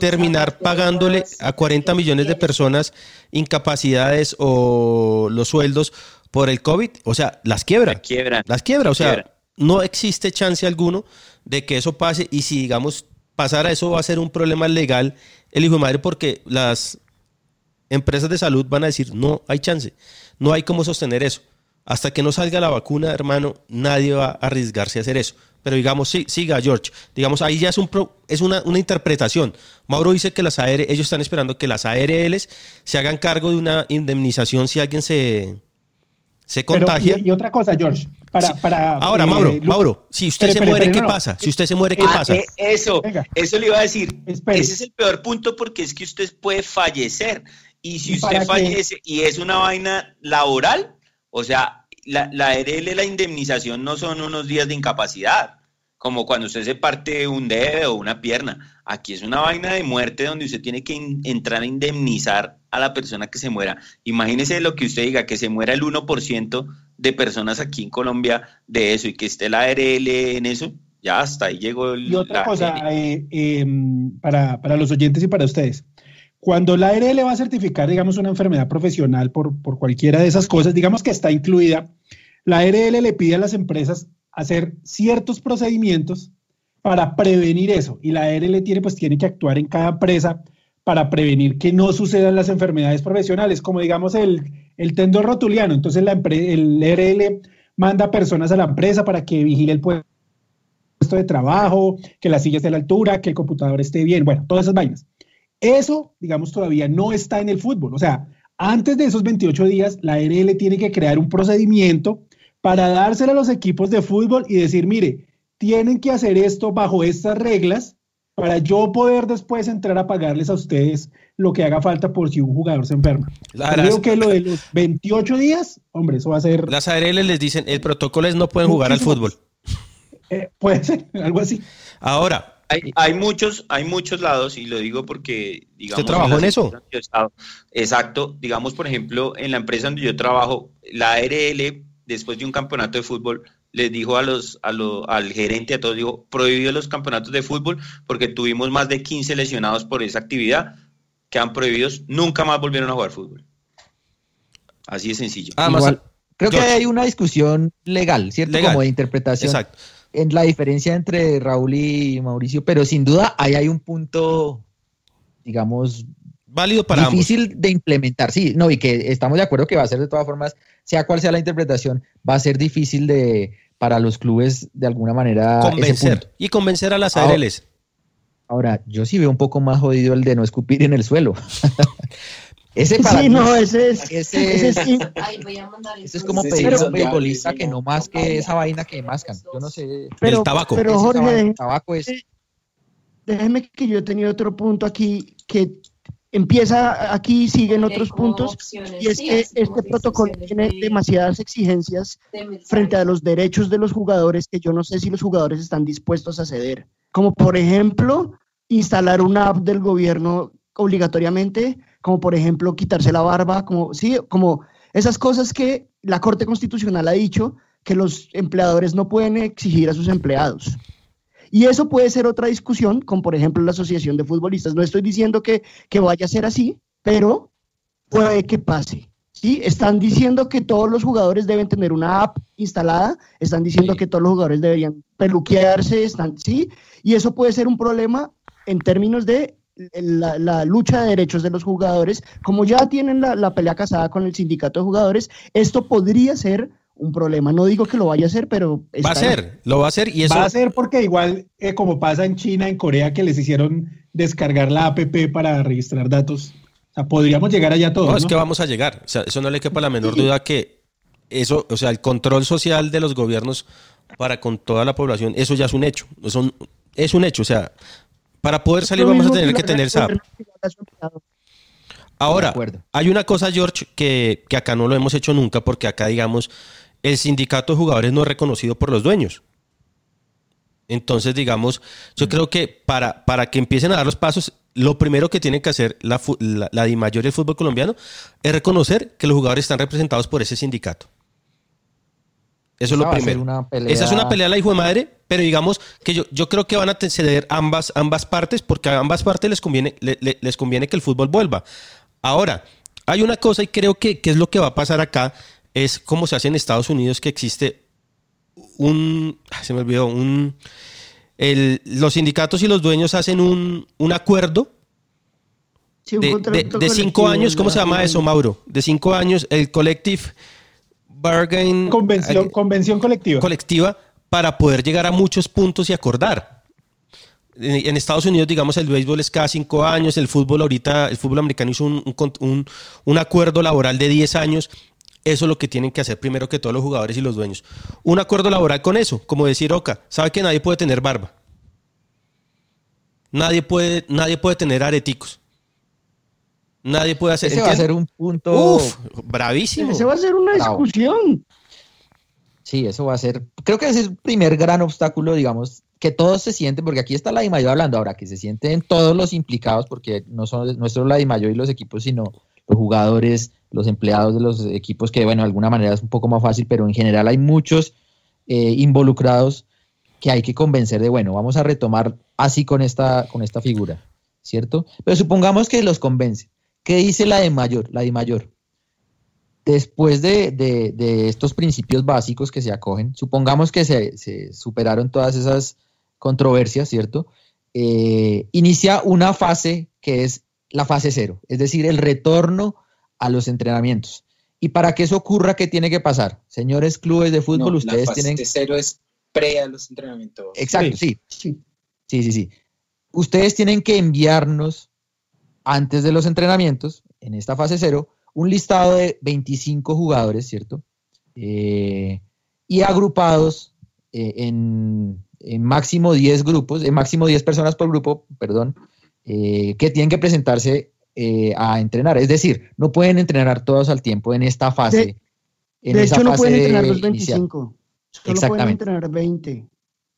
terminar pagándole a 40 millones de personas incapacidades o los sueldos por el COVID. O sea, las quiebra. La quiebra. Las quiebra. O sea, Quiebra. No existe chance alguno de que eso pase. Y si, digamos, pasara eso, va a ser un problema legal el hijo de madre porque las empresas de salud van a decir, no hay chance. No hay cómo sostener eso. Hasta que no salga la vacuna, hermano, nadie va a arriesgarse a hacer eso. Pero digamos, sí, siga, George. Digamos, ahí ya es, un pro- es una, una interpretación. Mauro dice que las AR, ellos están esperando que las ARLs se hagan cargo de una indemnización si alguien se, se Pero, contagia. y, y otra cosa, George, para... Sí. para Ahora, eh, Mauro, Lu- Mauro, si usted se muere, ¿qué no, pasa? Si usted se muere, ¿qué Ah, pasa? eh, eso, Venga. eso le iba a decir. Espere. Ese es el peor punto porque es que usted puede fallecer. Y si ¿Y para usted qué? fallece y es una vaina laboral, o sea, la, la ARL, la indemnización no son unos días de incapacidad, como cuando usted se parte un dedo o una pierna. Aquí es una vaina de muerte donde usted tiene que entrar a indemnizar a la persona que se muera. Imagínese lo que usted diga, que se muera el 1% de personas aquí en Colombia de eso y que esté la ARL en eso. Ya hasta ahí llegó el, Y otra la- cosa, eh, eh, para, para los oyentes y para ustedes. Cuando la ARL va a certificar, digamos, una enfermedad profesional por, por cualquiera de esas cosas, digamos que está incluida, la ARL le pide a las empresas hacer ciertos procedimientos para prevenir eso. Y la ARL tiene, pues, tiene que actuar en cada empresa para prevenir que no sucedan las enfermedades profesionales, como digamos el, el tendón rotuliano. Entonces la el ARL manda personas a la empresa para que vigile el puesto de trabajo, que la silla esté a la altura, que el computador esté bien, bueno, todas esas vainas. Eso, digamos, todavía no está en el fútbol. O sea, antes de esos 28 días, la ARL tiene que crear un procedimiento para dárselo a los equipos de fútbol y decir, mire, tienen que hacer esto bajo estas reglas para yo poder después entrar a pagarles a ustedes lo que haga falta por si un jugador se enferma. Creo que lo de los 28 días, hombre, eso va a ser, Las ARL les dicen, el protocolo es no pueden jugar al fútbol. eh, puede ser algo así. Ahora, Hay, hay muchos, hay muchos lados, y lo digo porque, digamos... trabajó las en eso? estado- exacto. Digamos, por ejemplo, en la empresa donde yo trabajo, la ARL, después de un campeonato de fútbol, les dijo a los, a lo, al gerente, a todos, dijo, prohibido los campeonatos de fútbol porque tuvimos más de 15 lesionados por esa actividad, quedan prohibidos, nunca más volvieron a jugar fútbol. Así de sencillo. Ah, Igual, creo que hay una discusión legal, ¿cierto? Como de interpretación. Exacto. En la diferencia entre Raúl y Mauricio, pero sin duda ahí hay un punto, digamos, válido para difícil de implementar, sí, no, y que estamos de acuerdo que va a ser de todas formas, sea cual sea la interpretación, va a ser difícil de para los clubes de alguna manera convencer y convencer a las ARLs. Ahora, yo sí veo un poco más jodido el de no escupir en el suelo. [laughs] ese para sí, no, ese es, ese, es, ese es como pedir a un futbolista que no más que esa vaina que mascan. Yo no sé. Pero, el tabaco. Pero Jorge, el tabaco es. Déjeme que yo he tenido otro punto aquí que empieza aquí, siguen otros puntos, y es que este protocolo tiene demasiadas exigencias frente a los derechos de los jugadores que yo no sé si los jugadores están dispuestos a ceder. Como por ejemplo, instalar una app del gobierno obligatoriamente, como por ejemplo quitarse la barba, como sí, como esas cosas que la Corte Constitucional ha dicho que los empleadores no pueden exigir a sus empleados. Y eso puede ser otra discusión con, por ejemplo, la Asociación de Futbolistas. No estoy diciendo que, que vaya a ser así, pero puede que pase. ¿sí? Están diciendo que todos los jugadores deben tener una app instalada, están diciendo que todos los jugadores deberían peluquearse, están, ¿sí? Y eso puede ser un problema en términos de la, la, lucha de derechos de los jugadores, como ya tienen la, la, pelea casada con el sindicato de jugadores, esto podría ser un problema. No digo que lo vaya a hacer, pero... Va a ser, lo va a hacer y eso... Va a ser porque igual, eh, como pasa en China, en Corea, que les hicieron descargar la APP para registrar datos. O sea, podríamos llegar allá todos. No, es que vamos a llegar. O sea, eso no le quepa la menor duda que eso, o sea, el control social de los gobiernos para con toda la población, eso ya es un hecho. Eso es un hecho. O sea, para poder salir vamos a tener que tener esa... Ahora, hay una cosa, George, que, que acá no lo hemos hecho nunca, porque acá, digamos, el sindicato de jugadores no es reconocido por los dueños. Entonces, digamos, yo creo que para, para que empiecen a dar los pasos, lo primero que tiene que hacer la, la, la DIMAYOR del fútbol colombiano es reconocer que los jugadores están representados por ese sindicato. Eso es lo primero. Esa es una pelea a la hijo de madre, pero digamos que yo, yo creo que van a ceder ambas, ambas partes porque a ambas partes les conviene, les conviene que el fútbol vuelva. Ahora, hay una cosa y creo que, que es lo que va a pasar acá, es como se hace en Estados Unidos que existe un, se me olvidó, un, el, los sindicatos y los dueños hacen un, un acuerdo de, de, cinco años, ¿cómo se llama eso, Mauro? De cinco años, el Collective Bargain. Convención, convención colectiva. Colectiva para poder llegar a muchos puntos y acordar. En, Estados Unidos, digamos, el béisbol es cada cinco años, el fútbol ahorita, el fútbol americano hizo un, un, un acuerdo laboral de 10 años eso es lo que tienen que hacer primero que todos los jugadores y los dueños. Un acuerdo laboral con eso, como decir Oca, sabe que nadie puede tener barba. Nadie puede, nadie puede tener areticos. Nadie puede hacer. Ese va a ser un punto. Uf, bravísimo. Ese va a ser una discusión. Sí, eso va a ser. Creo que ese es el primer gran obstáculo, digamos, que todos se sienten, porque aquí está la DIMAYO hablando ahora, que se sienten todos los implicados, porque no, son, no solo la DIMAYO y los equipos, sino los jugadores, los empleados de los equipos, que bueno, de alguna manera es un poco más fácil, pero en general hay muchos eh, involucrados que hay que convencer de, bueno, vamos a retomar así con esta, con esta figura, ¿cierto? Pero supongamos que los convence. ¿Qué dice la de mayor? La de mayor. Después de, de, estos principios básicos que se acogen, supongamos que se, se superaron todas esas controversias, ¿cierto? Eh, inicia una fase que es la fase cero, es decir, el retorno a los entrenamientos. Y para que eso ocurra, ¿qué tiene que pasar? Señores clubes de fútbol, ustedes la fase cero es pre a los entrenamientos. Exacto, sí. Sí, sí, sí. Ustedes tienen que enviarnos antes de los entrenamientos, en esta fase cero, un listado de 25 jugadores, ¿cierto? Eh, y agrupados eh, en, en, máximo 10 grupos, en máximo 10 personas por grupo, perdón, eh, que tienen que presentarse eh, a entrenar. Es decir, no pueden entrenar todos al tiempo en esta fase. De, en hecho, no pueden entrenar los 25. Solo pueden entrenar 20.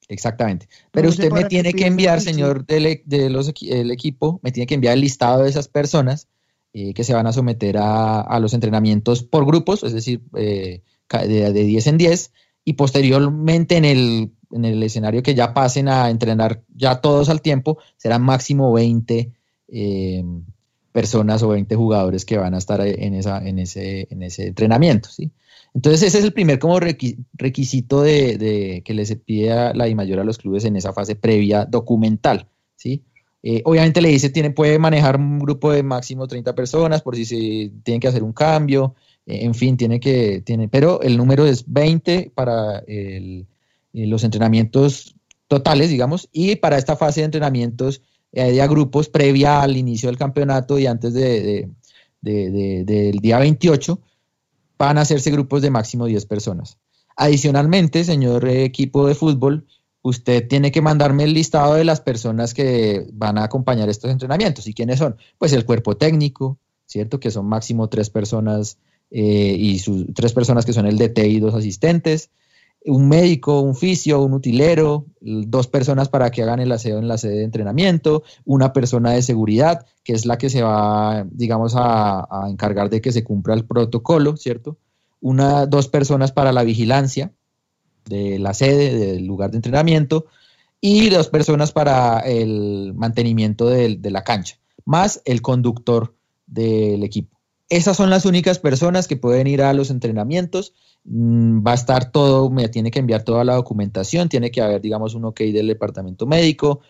Exactamente. Pero usted me tiene que enviar, señor del, e, de los, el equipo, me tiene que enviar el listado de esas personas eh, que se van a someter a, a, los entrenamientos por grupos, es decir, de, de 10 en 10, y posteriormente en el, en el escenario que ya pasen a entrenar ya todos al tiempo, serán máximo 20 eh, personas o 20 jugadores que van a estar en, esa, en, ese, en ese entrenamiento. ¿sí? Entonces ese es el primer como requisito de, que les pide a la mayor a los clubes en esa fase previa documental. ¿sí? Eh, obviamente le dice, tiene, puede manejar un grupo de máximo 30 personas por si se tienen que hacer un cambio, eh, en fin, tiene que, tiene, pero el número es 20 para los entrenamientos totales, digamos, y para esta fase de entrenamientos de grupos previa al inicio del campeonato y antes de, del día 28, van a hacerse grupos de máximo 10 personas. Adicionalmente, señor equipo de fútbol, usted tiene que mandarme el listado de las personas que van a acompañar estos entrenamientos. ¿Y quiénes son? Pues el cuerpo técnico, ¿cierto? Que son máximo tres personas eh, y sus tres personas que son el DT y dos asistentes un médico, un fisio, un utilero, dos personas para que hagan el aseo en la sede de entrenamiento, una persona de seguridad, que es la que se va, digamos, a, encargar de que se cumpla el protocolo, ¿cierto? Una, dos personas para la vigilancia de la sede, del lugar de entrenamiento, y dos personas para el mantenimiento de la cancha, más el conductor del equipo. Esas son las únicas personas que pueden ir a los entrenamientos va a estar todo, me tiene que enviar toda la documentación, tiene que haber, digamos, un ok del departamento médico.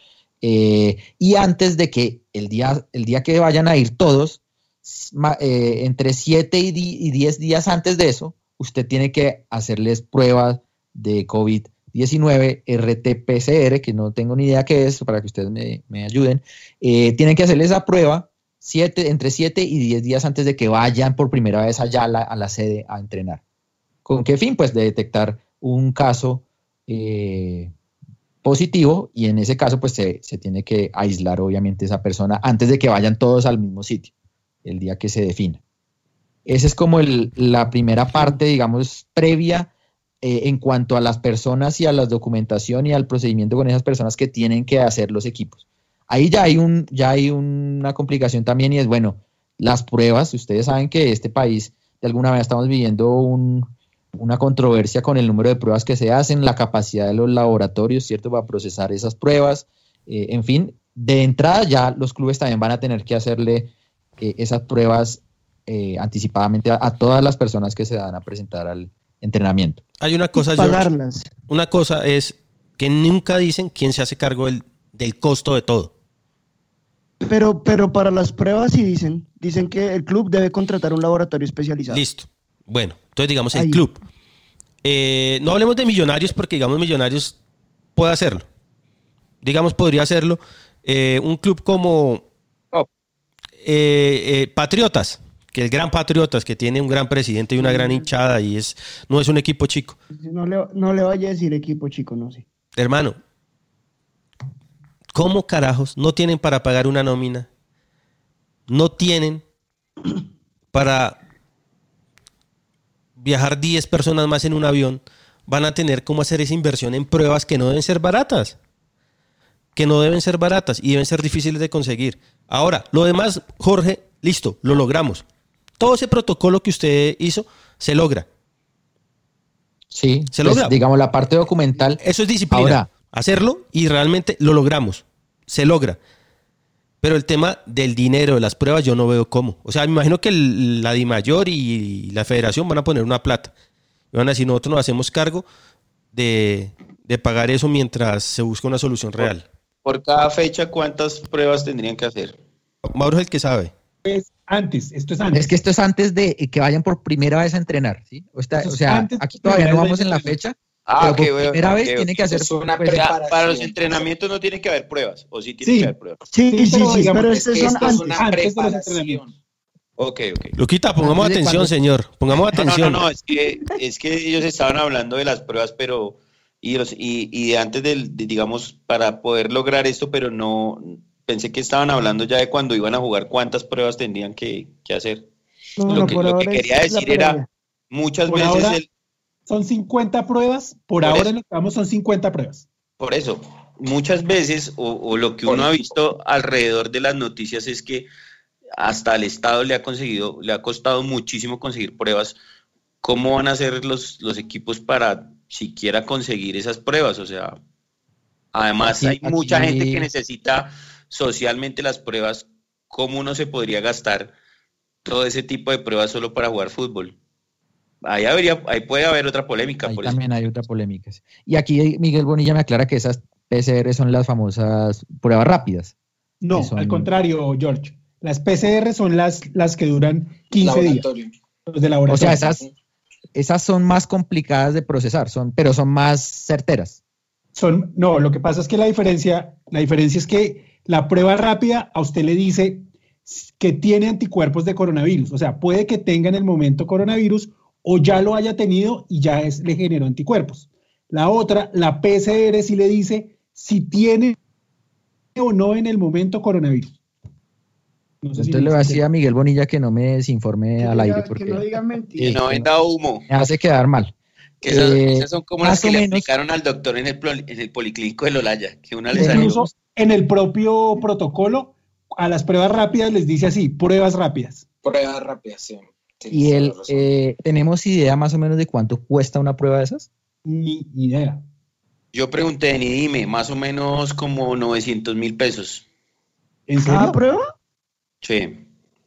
Eh, y antes de que el día, el día que vayan a ir todos, eh, entre 7 y 10 días antes de eso, usted tiene que hacerles pruebas de COVID-19, RT-PCR, que no tengo ni idea qué es, para que ustedes me, ayuden. Eh, tienen que hacerles esa prueba siete, entre 7 y 10 días antes de que vayan por primera vez allá a la sede a entrenar. ¿Con qué fin? Pues de detectar un caso eh, positivo y en ese caso pues se, tiene que aislar obviamente esa persona antes de que vayan todos al mismo sitio, el día que se defina. Esa es como la primera parte, digamos, previa eh, en cuanto a las personas y a la documentación y al procedimiento con esas personas que tienen que hacer los equipos. Ahí ya hay, un, ya hay una complicación también y es, bueno, las pruebas, ustedes saben que este país de alguna manera estamos viviendo un, una controversia con el número de pruebas que se hacen, la capacidad de los laboratorios, ¿cierto?, para procesar esas pruebas. Eh, en fin, de entrada ya los clubes también van a tener que hacerle eh, esas pruebas eh, anticipadamente a, todas las personas que se van a presentar al entrenamiento. Hay una cosa, George, una cosa es que nunca dicen quién se hace cargo del, del costo de todo. Pero, pero para las pruebas sí dicen, dicen que el club debe contratar un laboratorio especializado. Listo. Bueno, entonces digamos el club. Eh, no hablemos de millonarios porque digamos millonarios puede hacerlo. Digamos podría hacerlo eh, un club como oh. eh, Patriotas, que el gran Patriotas, que tiene un gran presidente y una gran hinchada y es no es un equipo chico. No le, no le vaya a decir equipo chico, no sé. Hermano, ¿cómo carajos no tienen para pagar una nómina? No tienen para viajar 10 personas más en un avión, van a tener cómo hacer esa inversión en pruebas que no deben ser baratas. Que no deben ser baratas y deben ser difíciles de conseguir. Ahora, lo demás, Jorge, listo, lo logramos. Todo ese protocolo que usted hizo se logra. Sí, se pues, logra. Digamos, la parte documental. Eso es disciplina. Ahora, hacerlo y realmente lo logramos. Se logra. Pero el tema del dinero, de las pruebas, yo no veo cómo. O sea, me imagino que la DIMAYOR y la federación van a poner una plata. Y van a decir, nosotros nos hacemos cargo de, pagar eso mientras se busca una solución real. Por cada fecha, ¿cuántas pruebas tendrían que hacer? Mauro es el que sabe. Es antes, esto es antes. Es que esto es antes de que vayan por primera vez a entrenar, ¿sí? O, sea, aquí todavía no vamos en la fecha, Ah, ok, bueno, primera vez tiene que hacer una pues, Para los entrenamientos no tiene que haber pruebas, o sí tiene que haber pruebas. Sí, sí, sí, pero es, es una preparación. Ok, ok. Luquita, pongamos atención, señor. Pongamos atención. No, no, no, es que, es que ellos estaban hablando de las pruebas, pero. Y, los, y, y antes del, digamos, para poder lograr esto, pero no. Pensé que estaban hablando ya de cuando iban a jugar, cuántas pruebas tendrían que, que hacer. lo que, lo que quería decir era. Muchas veces el, son 50 pruebas, por, ahora lo que vamos son 50 pruebas. Por eso, muchas veces, o, lo que uno ha visto alrededor de las noticias es que hasta el Estado le ha conseguido, le ha costado muchísimo conseguir pruebas. ¿Cómo van a ser los, los equipos para siquiera conseguir esas pruebas. O sea, además Aquí- hay mucha aquí- gente que necesita socialmente las pruebas. ¿Cómo uno se podría gastar todo ese tipo de pruebas solo para jugar fútbol? Ahí, habría, ahí puede haber otra polémica. Ahí por eso. también hay otra polémica. Y aquí Miguel Bonilla me aclara que esas PCR son las famosas pruebas rápidas. No, son- al contrario, George. Las PCR son las, las que duran 15 días. Los de O laboratorio. sea, esas, esas son más complicadas de procesar, son, pero son más certeras. Son, no, lo que pasa es que la diferencia, la diferencia es que la prueba rápida a usted le dice que tiene anticuerpos de coronavirus. O sea, puede que tenga en el momento coronavirus o ya lo haya tenido y ya es, le generó anticuerpos. La otra, la PCR sí le dice si tiene o no en el momento coronavirus. No sé si Entonces le voy a decir a Miguel Bonilla que no me desinforme Que al aire diga- que porque no digan Que mentiras. no venda humo. me hace quedar mal. Que esas, Eh, esas son como las que le aplicaron al doctor en el, plo- en el policlínico de Lolaya, que una le salió. Incluso en el propio protocolo, a las pruebas rápidas les dice así, pruebas rápidas. Prueba rápida, sí. Y el, eh, ¿tenemos idea más o menos de cuánto cuesta una prueba de esas? Ni idea. Yo pregunté, ni dime, más o menos como 900 mil pesos. ¿En prueba? Sí,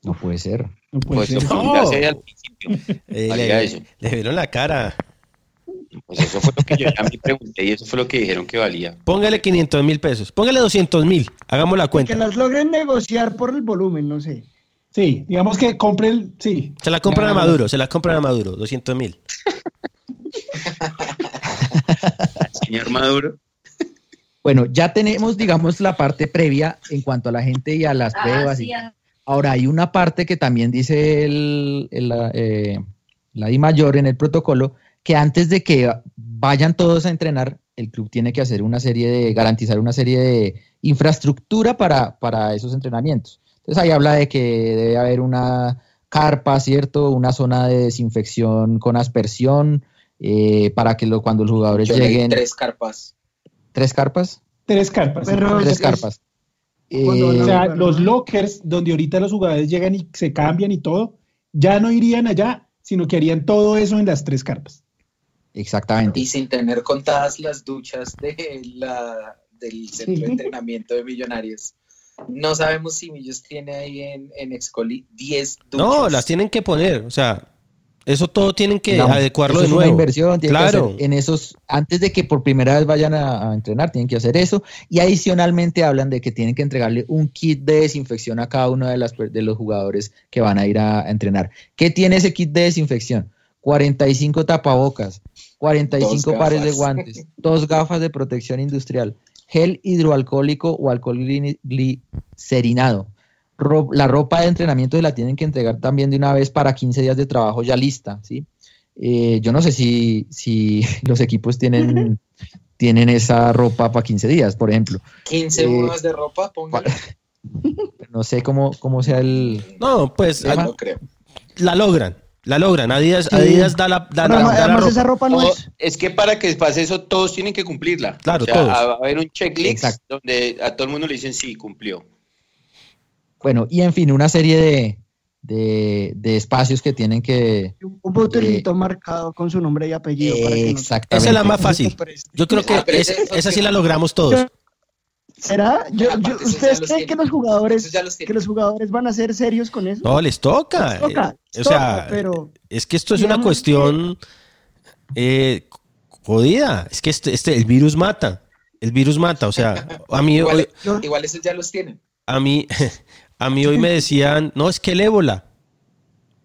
No puede ser. No puede pues eso ser. fue No. ya al principio. [laughs] Eh, le, eso. le vieron la cara. Pues eso fue lo que yo también pregunté y eso fue lo que dijeron que valía. Póngale 500 mil pesos. Póngale 200 mil. Hagamos la Que cuenta. las logren negociar por el volumen, no sé. Sí, digamos que compre el, sí. Se la compran a Maduro. Se la compran a Maduro. 200 mil. [laughs] Señor Maduro. Bueno, ya tenemos, digamos, la parte previa en cuanto a la gente y a las pruebas. y- Ahora, hay una parte que también dice el, el, la, eh, la Di Mayor en el protocolo, que antes de que vayan todos a entrenar, el club tiene que hacer una serie de, garantizar una serie de infraestructura para, para esos entrenamientos. Entonces ahí habla de que debe haber una carpa, ¿cierto? Una zona de desinfección con aspersión, eh, para que lo- cuando los jugadores Yo lleguen... tres carpas. ¿Tres carpas? Tres carpas. Pero Tres es- carpas. O Eh, a- sea, Bueno. los lockers donde ahorita los jugadores llegan y se cambian y todo, ya no irían allá, sino que harían todo eso en las tres carpas. exactamente. Y sin tener contadas las duchas de la, del centro de entrenamiento de millonarios. No sabemos si Millos tiene ahí en, en Excoli 10 duchas. No, las tienen que poner. O sea, eso todo tienen que adecuarlo de es nuevo. una inversión, tienen que Claro. hacer en esos, antes de que por primera vez vayan a, a entrenar, tienen que hacer eso. Y adicionalmente hablan de que tienen que entregarle un kit de desinfección a cada uno de, las, de los jugadores que van a ir a, a entrenar. ¿Qué tiene ese kit de desinfección? 45 tapabocas, 45 Dos pares de guantes, dos gafas de protección industrial, gel hidroalcohólico o alcohol glicerinado. La ropa de entrenamiento se la tienen que entregar también de una vez para 15 días de trabajo ya lista, ¿sí? Eh, yo no sé si, si [laughs] los equipos tienen, [laughs] tienen esa ropa para 15 días, por ejemplo. 15 Eh, mudas de ropa, póngale. [laughs] No sé cómo, cómo sea el... No, pues no creo. la logran. La logran. Adidas, Sí. Adidas da la, da la- Pero da la además ropa. esa ropa no es... es que para que pase eso, todos tienen que cumplirla. Claro, o sea, todos. a- Va a haber un checklist Exacto. donde a todo el mundo le dicen sí, cumplió. Bueno, y en fin, una serie de, de, de espacios que tienen que... Un botellito marcado con su nombre y apellido. para que no- Exactamente. Esa es la más fácil. Yo creo que Ah, ese- esa sí la logramos todos. ¿Será? Yo- yo- ¿Ustedes creen que los jugadores que los jugadores van a ser serios con eso? No, les toca. Toca, Eh, o sea, pero es que esto es una cuestión eh, jodida. Es que este, este, el virus mata. El virus mata. O sea, [laughs] a mí hoy, Igual, esos ya los tienen. a mí, [laughs] a mí hoy me decían, no, es que el ébola.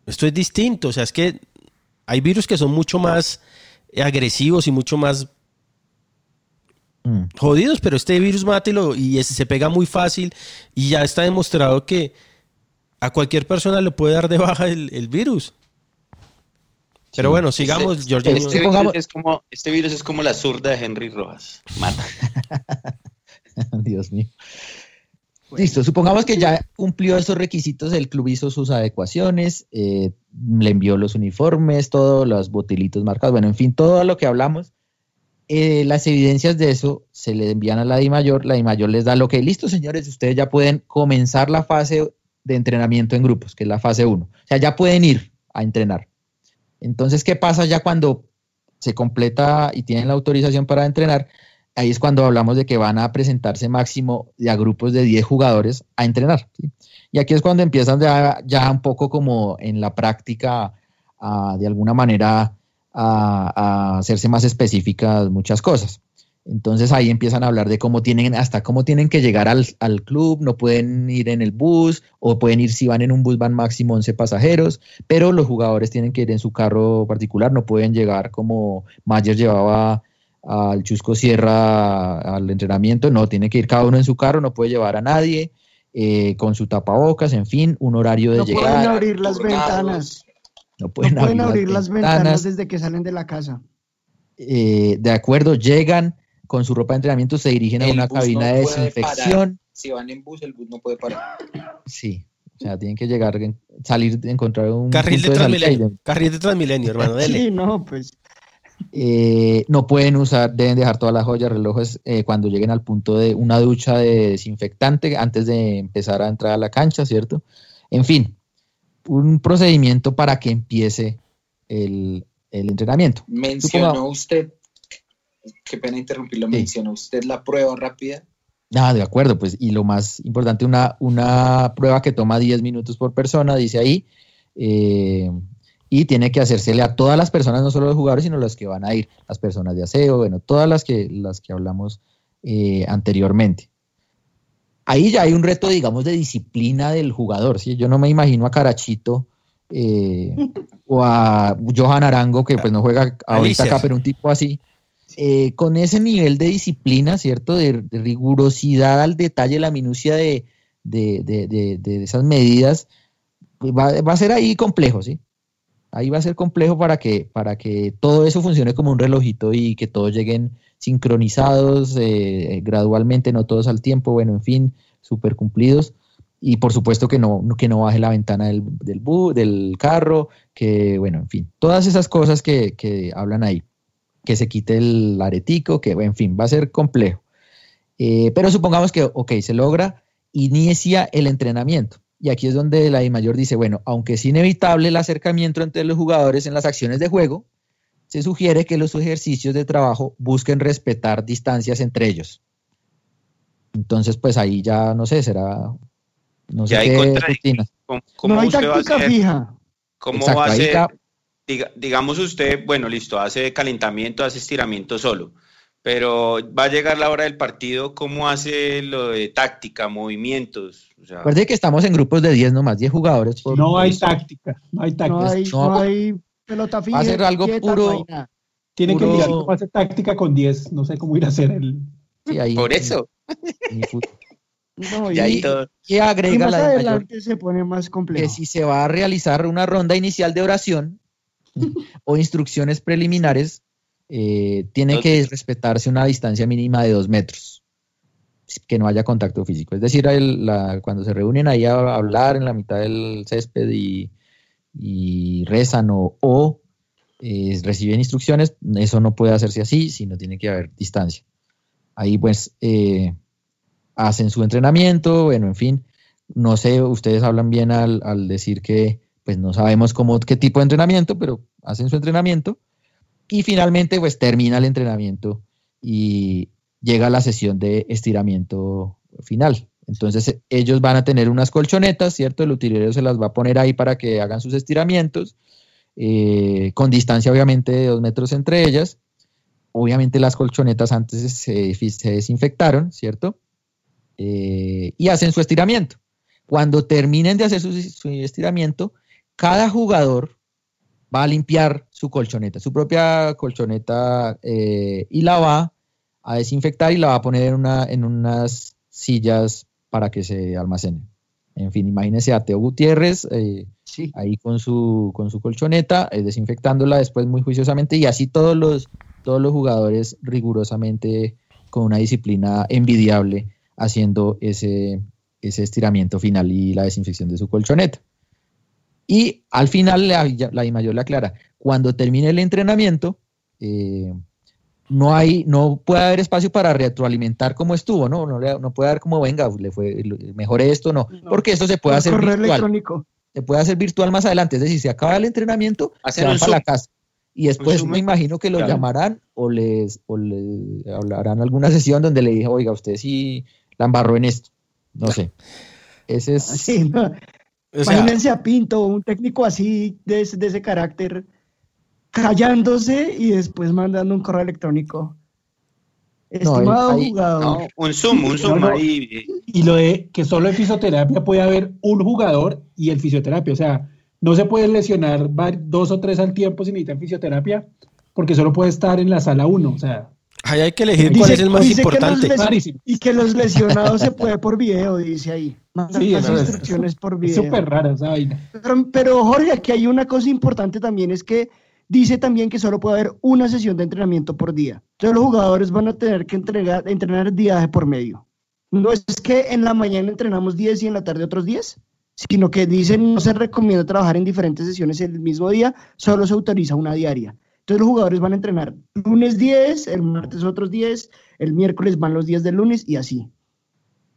Esto es distinto. O sea, es que hay virus que son mucho más agresivos y mucho más Mm. jodidos, pero este virus mata y, es- se pega muy fácil y ya está demostrado que a cualquier persona le puede dar de baja el, el virus. Pero bueno, sigamos, Este, este Supongamos- virus es como, este virus es como la zurda de Henry Rojas. Mata. [laughs] Dios mío. Listo, supongamos que ya cumplió esos requisitos, el club hizo sus adecuaciones, eh, le envió los uniformes, todos los botilitos marcados, bueno, en fin, todo lo que hablamos. Eh, las evidencias de eso se le envían a la Di Mayor, la Di Mayor les da lo que, listo, señores, ustedes ya pueden comenzar la fase de entrenamiento en grupos, que es la fase 1. O sea, ya pueden ir a entrenar. Entonces, ¿qué pasa ya cuando se completa y tienen la autorización para entrenar, ahí es cuando hablamos de que van a presentarse máximo de a grupos de 10 jugadores a entrenar. Y aquí es cuando empiezan ya, ya un poco como en la práctica, de alguna manera, a, a hacerse más específicas muchas cosas. Entonces ahí empiezan a hablar de cómo tienen, hasta cómo tienen que llegar al, al, club, no pueden ir en el bus, o pueden ir, si van en un bus van máximo 11 pasajeros, pero los jugadores tienen que ir en su carro particular, no pueden llegar como Mayer llevaba al Chusco Sierra al entrenamiento, no, tiene que ir cada uno en su carro, no puede llevar a nadie, eh, con su tapabocas, en fin, un horario de no llegada. pueden abrir las ventanas. No pueden, no pueden abrir, abrir las, ventanas. ventanas desde que salen de la casa. Eh, de acuerdo, llegan con su ropa de entrenamiento, se dirigen a una cabina no de desinfección. parar. Si van en bus, el bus no puede parar. Sí, o sea, tienen que llegar, salir, encontrar un Carril de punto Transmilenio, de- carril de Transmilenio, hermano, dele. [laughs] Sí, no, pues. Eh, no pueden usar, deben dejar todas las joyas, relojes eh, cuando lleguen al punto de una ducha de desinfectante antes de empezar a entrar a la cancha, ¿cierto? En fin, un procedimiento para que empiece el, el entrenamiento. Mencionó usted, qué pena interrumpirlo, Sí. mencionó usted la prueba rápida. Ah, de acuerdo, pues, y lo más importante, una, una prueba que toma 10 minutos por persona, dice ahí, eh, y tiene que hacérsele a todas las personas, no solo los jugadores, sino las que van a ir, las personas de aseo, bueno, todas las que, las que hablamos eh, anteriormente. Ahí ya hay un reto, digamos, de disciplina del jugador, ¿sí? Yo no me imagino a Carachito eh, o a Johan Arango, que pues no juega ahorita acá, pero un tipo así, eh, con ese nivel de disciplina, ¿cierto? De, de rigurosidad al detalle, la minucia de, de, de- de- de esas medidas, pues va, va a ser ahí complejo, ¿sí? Ahí va a ser complejo para que, para que todo eso funcione como un relojito y que todos lleguen sincronizados eh, gradualmente, no todos al tiempo, bueno, en fin, súper cumplidos. Y por supuesto que no, que no baje la ventana del, del, del carro, que bueno, en fin, todas esas cosas que, que hablan ahí que se quite el aretico, que en fin, va a ser complejo. Eh, pero supongamos que, ok, se logra, inicia el entrenamiento. Y aquí es donde la I mayor dice, bueno, aunque es inevitable el acercamiento entre los jugadores en las acciones de juego, se sugiere que los ejercicios de trabajo busquen respetar distancias entre ellos. Entonces, pues ahí ya, no sé, será, no sé Ya hay qué. ¿Cómo, No hay táctica hacer? fija. ¿Cómo Exacto, va a ser? diga- digamos usted, bueno, listo, hace calentamiento, hace estiramiento solo, pero va a llegar la hora del partido, ¿cómo hace lo de táctica, movimientos? O sea, Recuerde que estamos en grupos de 10 nomás, 10 jugadores. por- No hay táctica, no hay táctica. No hay, No. no hay pelota fija. Va a ser algo quieta, puro- no nada. Tienen que puro- mirar cómo hace táctica con 10. No sé cómo ir a hacer el. sí, ahí- Por eso. No, y y, ahí todo- y y agrega más la de mayor adelante se pone más que complejo. si se va a realizar una ronda inicial de oración [laughs] o instrucciones preliminares, eh, tiene que respetarse una distancia mínima de dos metros, que no haya contacto físico. Es decir, el- la- cuando se reúnen ahí a hablar en la mitad del césped y, y rezan o, o, eh, reciben instrucciones, eso no puede hacerse así, sino tiene que haber distancia. Ahí pues eh, hacen su entrenamiento, bueno, en fin, no sé, ustedes hablan bien al, al decir que pues no sabemos cómo, qué tipo de entrenamiento, pero hacen su entrenamiento y finalmente pues termina el entrenamiento y llega la sesión de estiramiento final. Entonces ellos van a tener unas colchonetas, ¿cierto? El utilero se las va a poner ahí para que hagan sus estiramientos, eh, con distancia obviamente de dos metros entre ellas. Obviamente las colchonetas antes se, desinfectaron, ¿cierto? Eh, y hacen su estiramiento. Cuando terminen de hacer su estiramiento, cada jugador va a limpiar su colchoneta, su propia colchoneta, eh, y la va a desinfectar y la va a poner en, una, en unas sillas para que se almacenen. En fin, imagínense a Teo Gutiérrez eh, Sí. ahí con su, con su colchoneta, eh, desinfectándola después muy juiciosamente y así todos los, todos los jugadores rigurosamente con una disciplina envidiable haciendo ese, ese estiramiento final y la desinfección de su colchoneta. Y al final la, la mayor le aclara, cuando termine el entrenamiento, eh, no hay, no puede haber espacio para retroalimentar como estuvo, ¿no? No, le- no puede haber como, venga, le fue mejor esto, no, No. porque esto se puede hacer correo virtual electrónico. se puede hacer virtual más adelante. Es decir, si acaba el entrenamiento, Hacer se van para la casa. Y después me imagino que lo Claro. llamarán o les, o le hablarán alguna sesión donde le dije, oiga, usted sí la embarró en esto. No sé. Ese es. Sí, no. O sea, Imagínense a Pinto, un técnico así, de, ese- de ese carácter, callándose y después mandando un correo electrónico. No, Estimado ahí- jugador. No, un zoom, un zoom No, ahí. Y lo de que solo en fisioterapia puede haber un jugador y el fisioterapia. O sea, no se puede lesionar dos o tres al tiempo si necesitan fisioterapia, porque solo puede estar en la sala uno. O sea, ahí hay que elegir Dice- cuál es el más que importante. les-. Y que los lesionados se puede por video, dice ahí. Sí, las eso es- instrucciones por Es video. súper rara esa vaina. Pero, pero, Jorge, aquí hay una cosa importante también, es que dice también que solo puede haber una sesión de entrenamiento por día. Entonces los jugadores van a tener que entregar, entrenar día de por medio. No es que en la mañana entrenamos 10 y en la tarde otros 10, sino que dicen no se recomienda trabajar en diferentes sesiones el mismo día, solo se autoriza una diaria. Entonces los jugadores van a entrenar lunes 10, el martes otros 10, el miércoles van los días del lunes y así.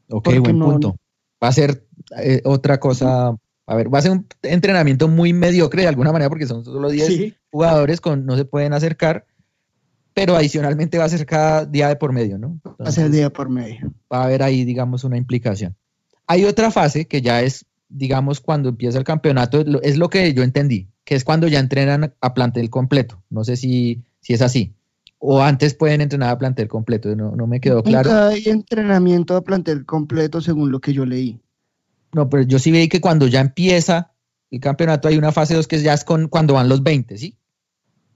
Ok, porque buen no- punto. Va a ser eh, otra cosa. A ver, va a ser un entrenamiento muy mediocre de alguna manera porque son solo 10 Sí. jugadores con no se pueden acercar, pero adicionalmente va a ser cada día de por medio, ¿no? Va a ser día por medio. va a haber ahí, digamos, una implicación. Hay otra fase que ya es, digamos, cuando empieza el campeonato, es lo- es lo que yo entendí, que es cuando ya entrenan a plantel completo. No sé si, si es así. O antes pueden entrenar a plantel completo, no, no me quedó claro. Nunca hay entrenamiento a plantel completo según lo que yo leí. No, pero yo sí vi que cuando ya empieza el campeonato hay una fase 2 que ya es con, cuando van los 20, ¿sí?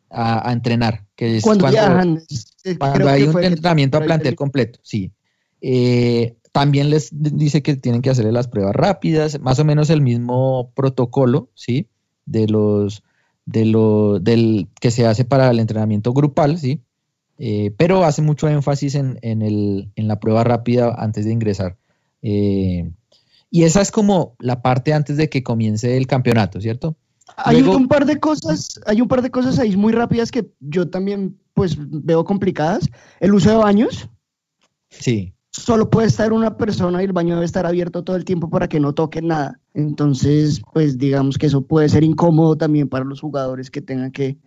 A, a entrenar. Que es Cuando viajan, Cuando hay un entrenamiento a plantel completo, sí. Eh, también les dice que tienen que hacerle las pruebas rápidas, más o menos el mismo protocolo, ¿sí? De los, de lo, del que se hace para el entrenamiento grupal, ¿sí? Eh, pero hace mucho énfasis en, en, el, en la prueba rápida antes de ingresar. Eh, y esa es como la parte antes de que comience el campeonato, ¿cierto? Hay Luego- un par de cosas, hay un par de cosas ahí muy rápidas que yo también pues veo complicadas. El uso de baños, Sí. solo puede estar una persona y el baño debe estar abierto todo el tiempo para que no toque nada. Entonces, pues digamos que eso puede ser incómodo también para los jugadores que tengan que,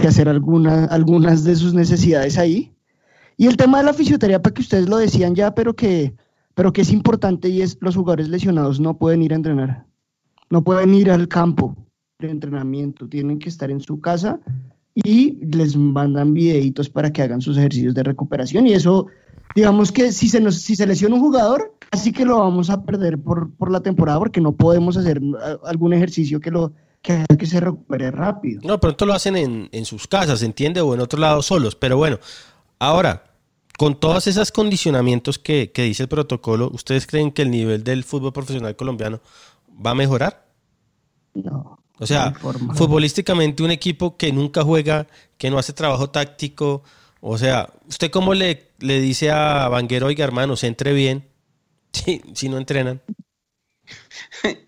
que hacer alguna- algunas de sus necesidades ahí. Y el tema de la fisioterapia que ustedes lo decían ya, pero que, pero que es importante y es los jugadores lesionados no pueden ir a entrenar. No pueden ir al campo de entrenamiento, tienen que estar en su casa y les mandan videitos para que hagan sus ejercicios de recuperación y eso digamos que si se, nos, si se lesiona un jugador, así que lo vamos a perder por, por la temporada porque no podemos hacer algún ejercicio que lo que se recupere rápido. No, pronto lo hacen en, en sus casas, ¿entiende? O en otro lado solos. Pero bueno, ahora, con todos esos condicionamientos que, que dice el protocolo, ¿ustedes creen que el nivel del fútbol profesional colombiano va a mejorar? No. O sea, no futbolísticamente un equipo que nunca juega, que no hace trabajo táctico, o sea, ¿usted cómo le, le dice a Vanguero, oiga hermano, se entre bien? [laughs] Si, si no entrenan. [laughs]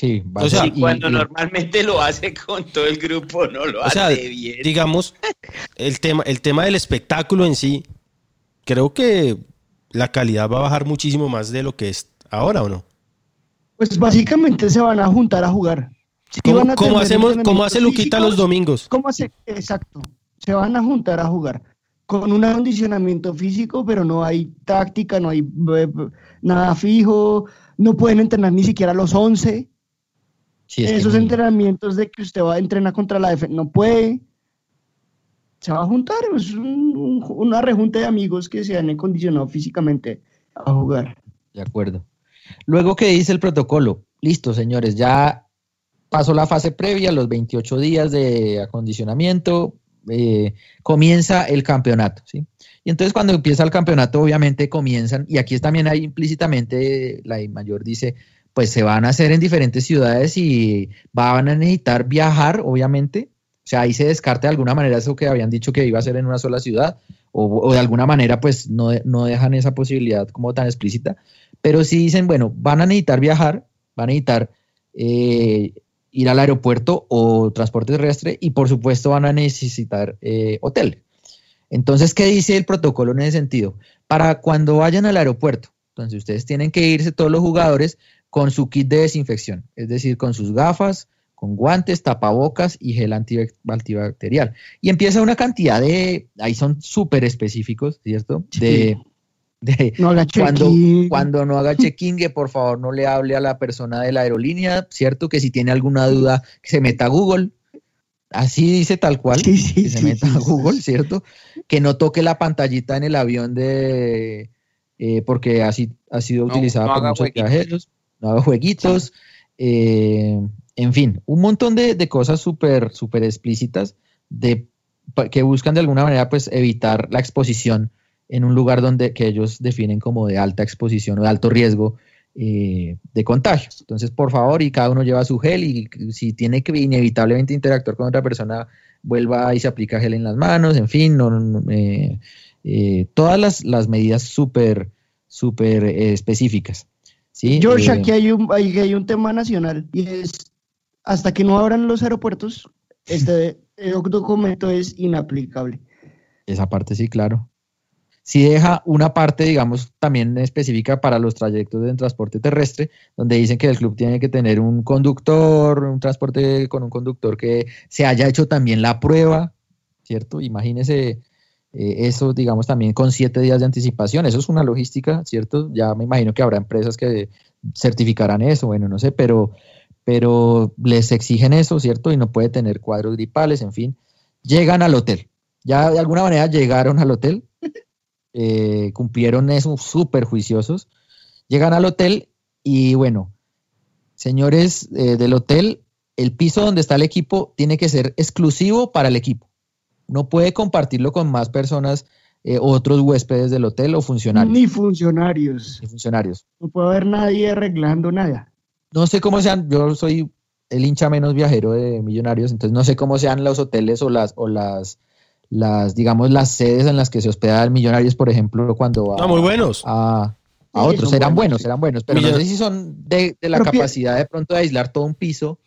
Sí, va a O sea, ser- Y cuando y- normalmente lo hace con todo el grupo, no lo O sea, hace bien. digamos, el tema, el tema del espectáculo en sí, creo que la calidad va a bajar muchísimo más de lo que es ahora, ¿o no? Pues básicamente se van a juntar a jugar. Sí ¿Cómo, a hacemos, cómo hace Luquita los domingos? ¿Cómo hace? Exacto. Se van a juntar a jugar con un acondicionamiento físico, pero no hay táctica, no hay eh, nada fijo, no pueden entrenar ni siquiera los 11. Sí, es que Esos entrenamientos de que usted va a entrenar contra la defensa, no puede. Se va a juntar, es un- un- una rejunta de amigos que se han acondicionado físicamente a jugar. De acuerdo. Luego, ¿qué dice el protocolo? Listo, señores, ya pasó la fase previa, los 28 días de acondicionamiento, eh, comienza el campeonato, ¿sí? Y entonces cuando empieza el campeonato, obviamente comienzan, y aquí también hay implícitamente, la mayor dice, pues se van a hacer en diferentes ciudades y van a necesitar viajar, obviamente. O sea, ahí se descarta de alguna manera eso que habían dicho que iba a ser en una sola ciudad, o, de alguna manera, pues no, no dejan esa posibilidad como tan explícita pero sí dicen, bueno, van a necesitar viajar, van a necesitar eh, ir al aeropuerto o transporte terrestre y por supuesto van a necesitar eh, hotel. Entonces, ¿qué dice el protocolo en ese sentido? Para cuando vayan al aeropuerto, entonces ustedes tienen que irse todos los jugadores con su kit de desinfección, es decir, con sus gafas, con guantes, tapabocas y gel antibacterial. Y empieza una cantidad de, ahí son súper específicos, ¿cierto? De, no haga cuando, cuando no haga check-in, que por favor no le hable a la persona de la aerolínea, ¿cierto? Que si tiene alguna duda, que se meta a Google. Así dice tal cual, que se meta a Google, ¿cierto? Que no toque la pantallita en el avión de... Eh, porque así ha sido utilizada por muchos viajeros. No haga jueguitos. Eh, en fin, un montón de, cosas súper, súper explícitas de, que buscan de alguna manera pues evitar la exposición en un lugar donde que ellos definen como de alta exposición o de alto riesgo eh, de contagio. Entonces, por favor, y cada uno lleva su gel y si tiene que inevitablemente interactuar con otra persona, vuelva y se aplica gel en las manos, en fin, eh, eh, todas las, medidas súper, súper específicas. ¿Sí? George, aquí hay un, hay un tema nacional y es hasta que no abran los aeropuertos, [laughs] este documento es inaplicable. Esa parte sí, claro. Si deja una parte, digamos, también específica para los trayectos de transporte terrestre, donde dicen que el club tiene que tener un conductor, un transporte con un conductor que se haya hecho también la prueba, ¿cierto? Imagínese eh, eso, digamos, también con siete días de anticipación. Eso es una logística, ¿cierto? Ya me imagino que habrá empresas que certificarán eso, bueno, no sé, pero pero les exigen eso, ¿cierto? Y no puede tener cuadros gripales, en fin. Llegan al hotel. Ya de alguna manera llegaron al hotel, [laughs] eh, cumplieron eso súper juiciosos. Llegan al hotel y bueno, señores eh, del hotel, el piso donde está el equipo tiene que ser exclusivo para el equipo. No puede compartirlo con más personas, eh, otros huéspedes del hotel o funcionarios. Ni funcionarios. Ni funcionarios. No puede haber nadie arreglando nada no sé cómo sean, yo soy el hincha menos viajero de Millonarios, entonces no sé cómo sean los hoteles o las, o las, las digamos, las sedes en las que se hospeda el Millonarios, por ejemplo, cuando va no, muy buenos. a, a otros, serán buenos, serán buenos, pero no sé si son de, la capacidad de pronto de aislar todo un piso,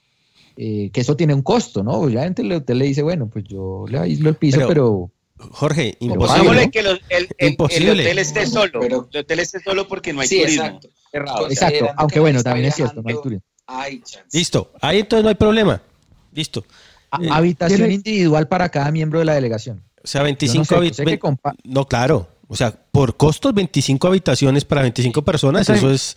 eh, que eso tiene un costo, ¿no? Obviamente el hotel le dice, bueno, pues yo le aíslo el piso, pero... Jorge, imposible. que el, el, hotel esté solo. Pero, el hotel esté solo porque no hay turismo. Exacto. Exacto, aunque bueno, también es cierto, no hay turismo. Listo, ahí entonces no hay problema. Listo. Eh, habitación individual para cada miembro de la delegación. O sea, 25 habitaciones. No, claro. O sea, por costos, 25 habitaciones para 25 personas, eso es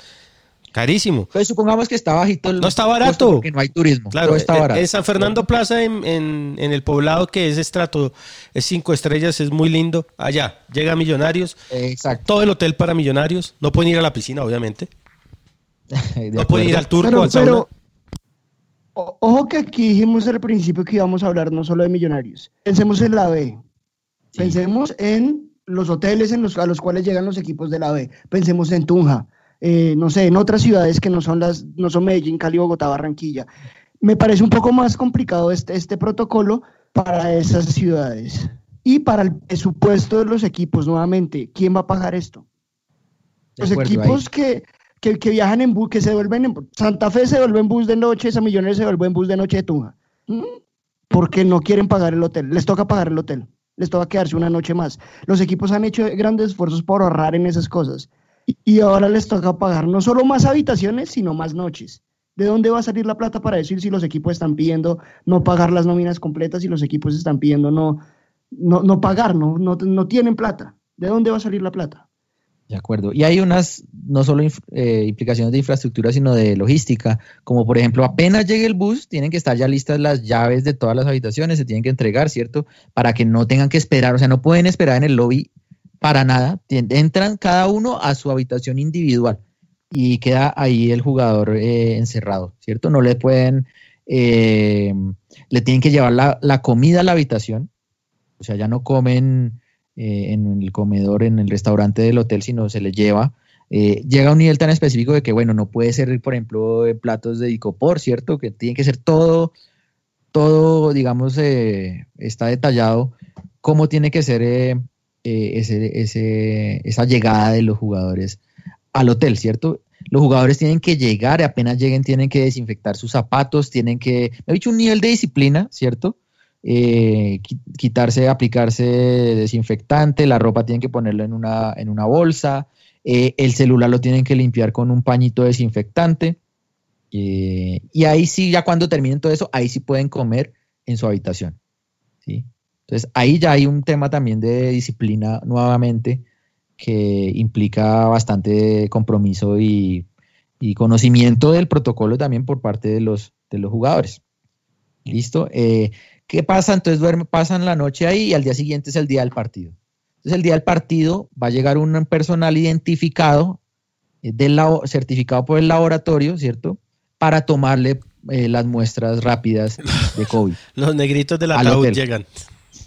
carísimo. Pues supongamos que está bajito el No está barato. Porque no hay turismo. Claro, está barato. En San Fernando Plaza, en, el poblado que es estrato, es cinco estrellas, es muy lindo. Allá, llega Millonarios. Exacto. Todo el hotel para Millonarios. No pueden ir a la piscina, obviamente. [laughs] no pueden ir al turco, al sauna. Pero, ojo que aquí dijimos al principio que íbamos a hablar no solo de Millonarios. Pensemos en la B. Pensemos en los hoteles en los, a los cuales llegan los equipos de la B. Pensemos en Tunja eh, no sé, en otras ciudades que no son las, no son Medellín, Cali, Bogotá, Barranquilla. Me parece un poco más complicado este, este protocolo para esas ciudades. Y para el presupuesto de los equipos, nuevamente, ¿quién va a pagar esto? Los equipos que, que, viajan en bus, que se vuelven en Santa Fe se vuelve en bus de noche, esa Millones se vuelve en bus de noche de Tunja. ¿Mm? Porque no quieren pagar el hotel, les toca pagar el hotel, les toca quedarse una noche más. Los equipos han hecho grandes esfuerzos por ahorrar en esas cosas y ahora les toca pagar no solo más habitaciones, sino más noches. ¿De dónde va a salir la plata para decir si los equipos están pidiendo no pagar las nóminas completas y los equipos están pidiendo no, no, pagar, no, no, tienen plata? ¿De dónde va a salir la plata? De acuerdo. Y hay unas, no solo eh, implicaciones de infraestructura, sino de logística, como por ejemplo, apenas llegue el bus, tienen que estar ya listas las llaves de todas las habitaciones, se tienen que entregar, ¿cierto? Para que no tengan que esperar, o sea, no pueden esperar en el lobby para nada. Entran cada uno a su habitación individual y queda ahí el jugador eh, encerrado, ¿cierto? No le pueden, eh, le tienen que llevar la, comida a la habitación, o sea, ya no comen eh, en el comedor, en el restaurante del hotel, sino se les lleva. llega a un nivel tan específico de que, bueno, no puede ser, por ejemplo, platos de icopor, ¿cierto? Que tiene que ser todo, todo, digamos, está detallado cómo tiene que ser eh, ese, esa llegada de los jugadores al hotel, ¿cierto? Los jugadores tienen que llegar, apenas lleguen tienen que desinfectar sus zapatos, tienen que, me he dicho un nivel de disciplina, ¿cierto? Eh, quitarse, aplicarse desinfectante, la ropa tienen que ponerla en una, en una bolsa, eh, el celular lo tienen que limpiar con un pañito desinfectante y ahí sí, ya cuando terminen todo eso, ahí sí pueden comer en su habitación. ¿sí? Entonces, ahí ya hay un tema también de disciplina nuevamente que implica bastante compromiso y, y conocimiento del protocolo también por parte de los, de los jugadores. ¿Listo? Eh, ¿Qué pasa? Entonces duerme, pasan la noche ahí y al día siguiente es el día del partido. Entonces el día del partido va a llegar un personal identificado, eh, del certificado por el laboratorio, ¿cierto? Para tomarle eh, las muestras rápidas de COVID. [laughs] Los negritos de la ataúd llegan.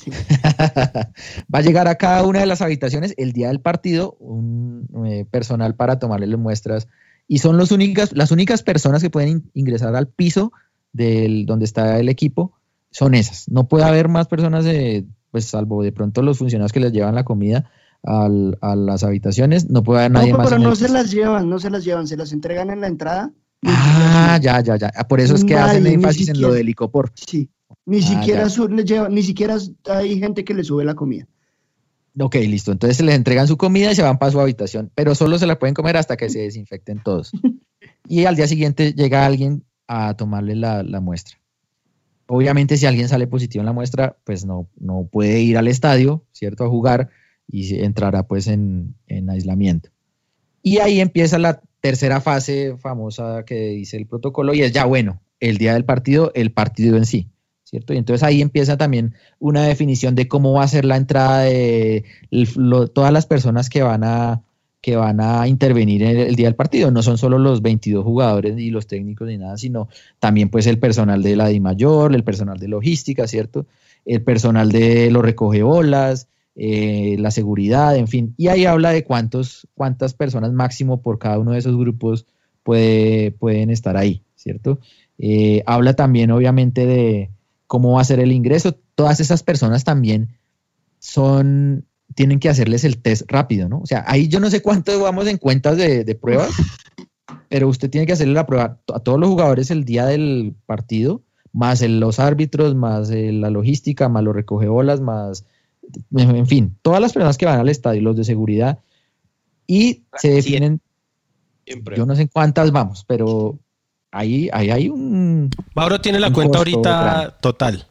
[laughs] va a llegar a cada una de las habitaciones el día del partido un personal para tomarle las muestras y son los únicas, las únicas personas que pueden ingresar al piso del, donde está el equipo son esas. No puede haber más personas, pues salvo de pronto los funcionarios que les llevan la comida a las habitaciones, no puede haber nadie más. Pero no se las llevan, no se las llevan, se las entregan en la entrada. Ah, ya, ya, ya. Por eso es que hacen énfasis en lo del licopor. Sí, ni ah, siquiera ni siquiera hay gente que le sube la comida. Ok, listo. Entonces se les entregan su comida y se van para su habitación, pero solo se la pueden comer hasta que se desinfecten todos. [laughs] y al día siguiente llega alguien a tomarle la, muestra. Obviamente si alguien sale positivo en la muestra, pues no, no puede ir al estadio, ¿cierto? A jugar y entrará pues en, en aislamiento. Y ahí empieza la tercera fase famosa que dice el protocolo y es ya bueno, el día del partido, el partido en sí. ¿Cierto? Y entonces ahí empieza también una definición de cómo va a ser la entrada de todas las personas que van a que van a intervenir en el, día del partido. No son solo los 22 jugadores y los técnicos ni nada, sino también pues el personal de la Di Mayor, el personal de logística, ¿cierto? El personal de los recogebolas, eh, la seguridad, en fin. Y ahí habla de cuántos, cuántas personas máximo por cada uno de esos grupos puede, pueden estar ahí, ¿cierto? Eh, habla también obviamente de, cómo va a ser el ingreso. Todas esas personas también son, tienen que hacerles el test rápido, ¿no? O sea, ahí yo no sé cuánto vamos en cuentas de, pruebas, pero usted tiene que hacerle la prueba a todos los jugadores el día del partido, más los árbitros, más la logística, más los recogebolas, más, en fin, todas las personas que van al estadio, los de seguridad, y se definen, yo no sé cuántas vamos, pero ahí, ahí hay un... Mauro tiene la cuenta ahorita total.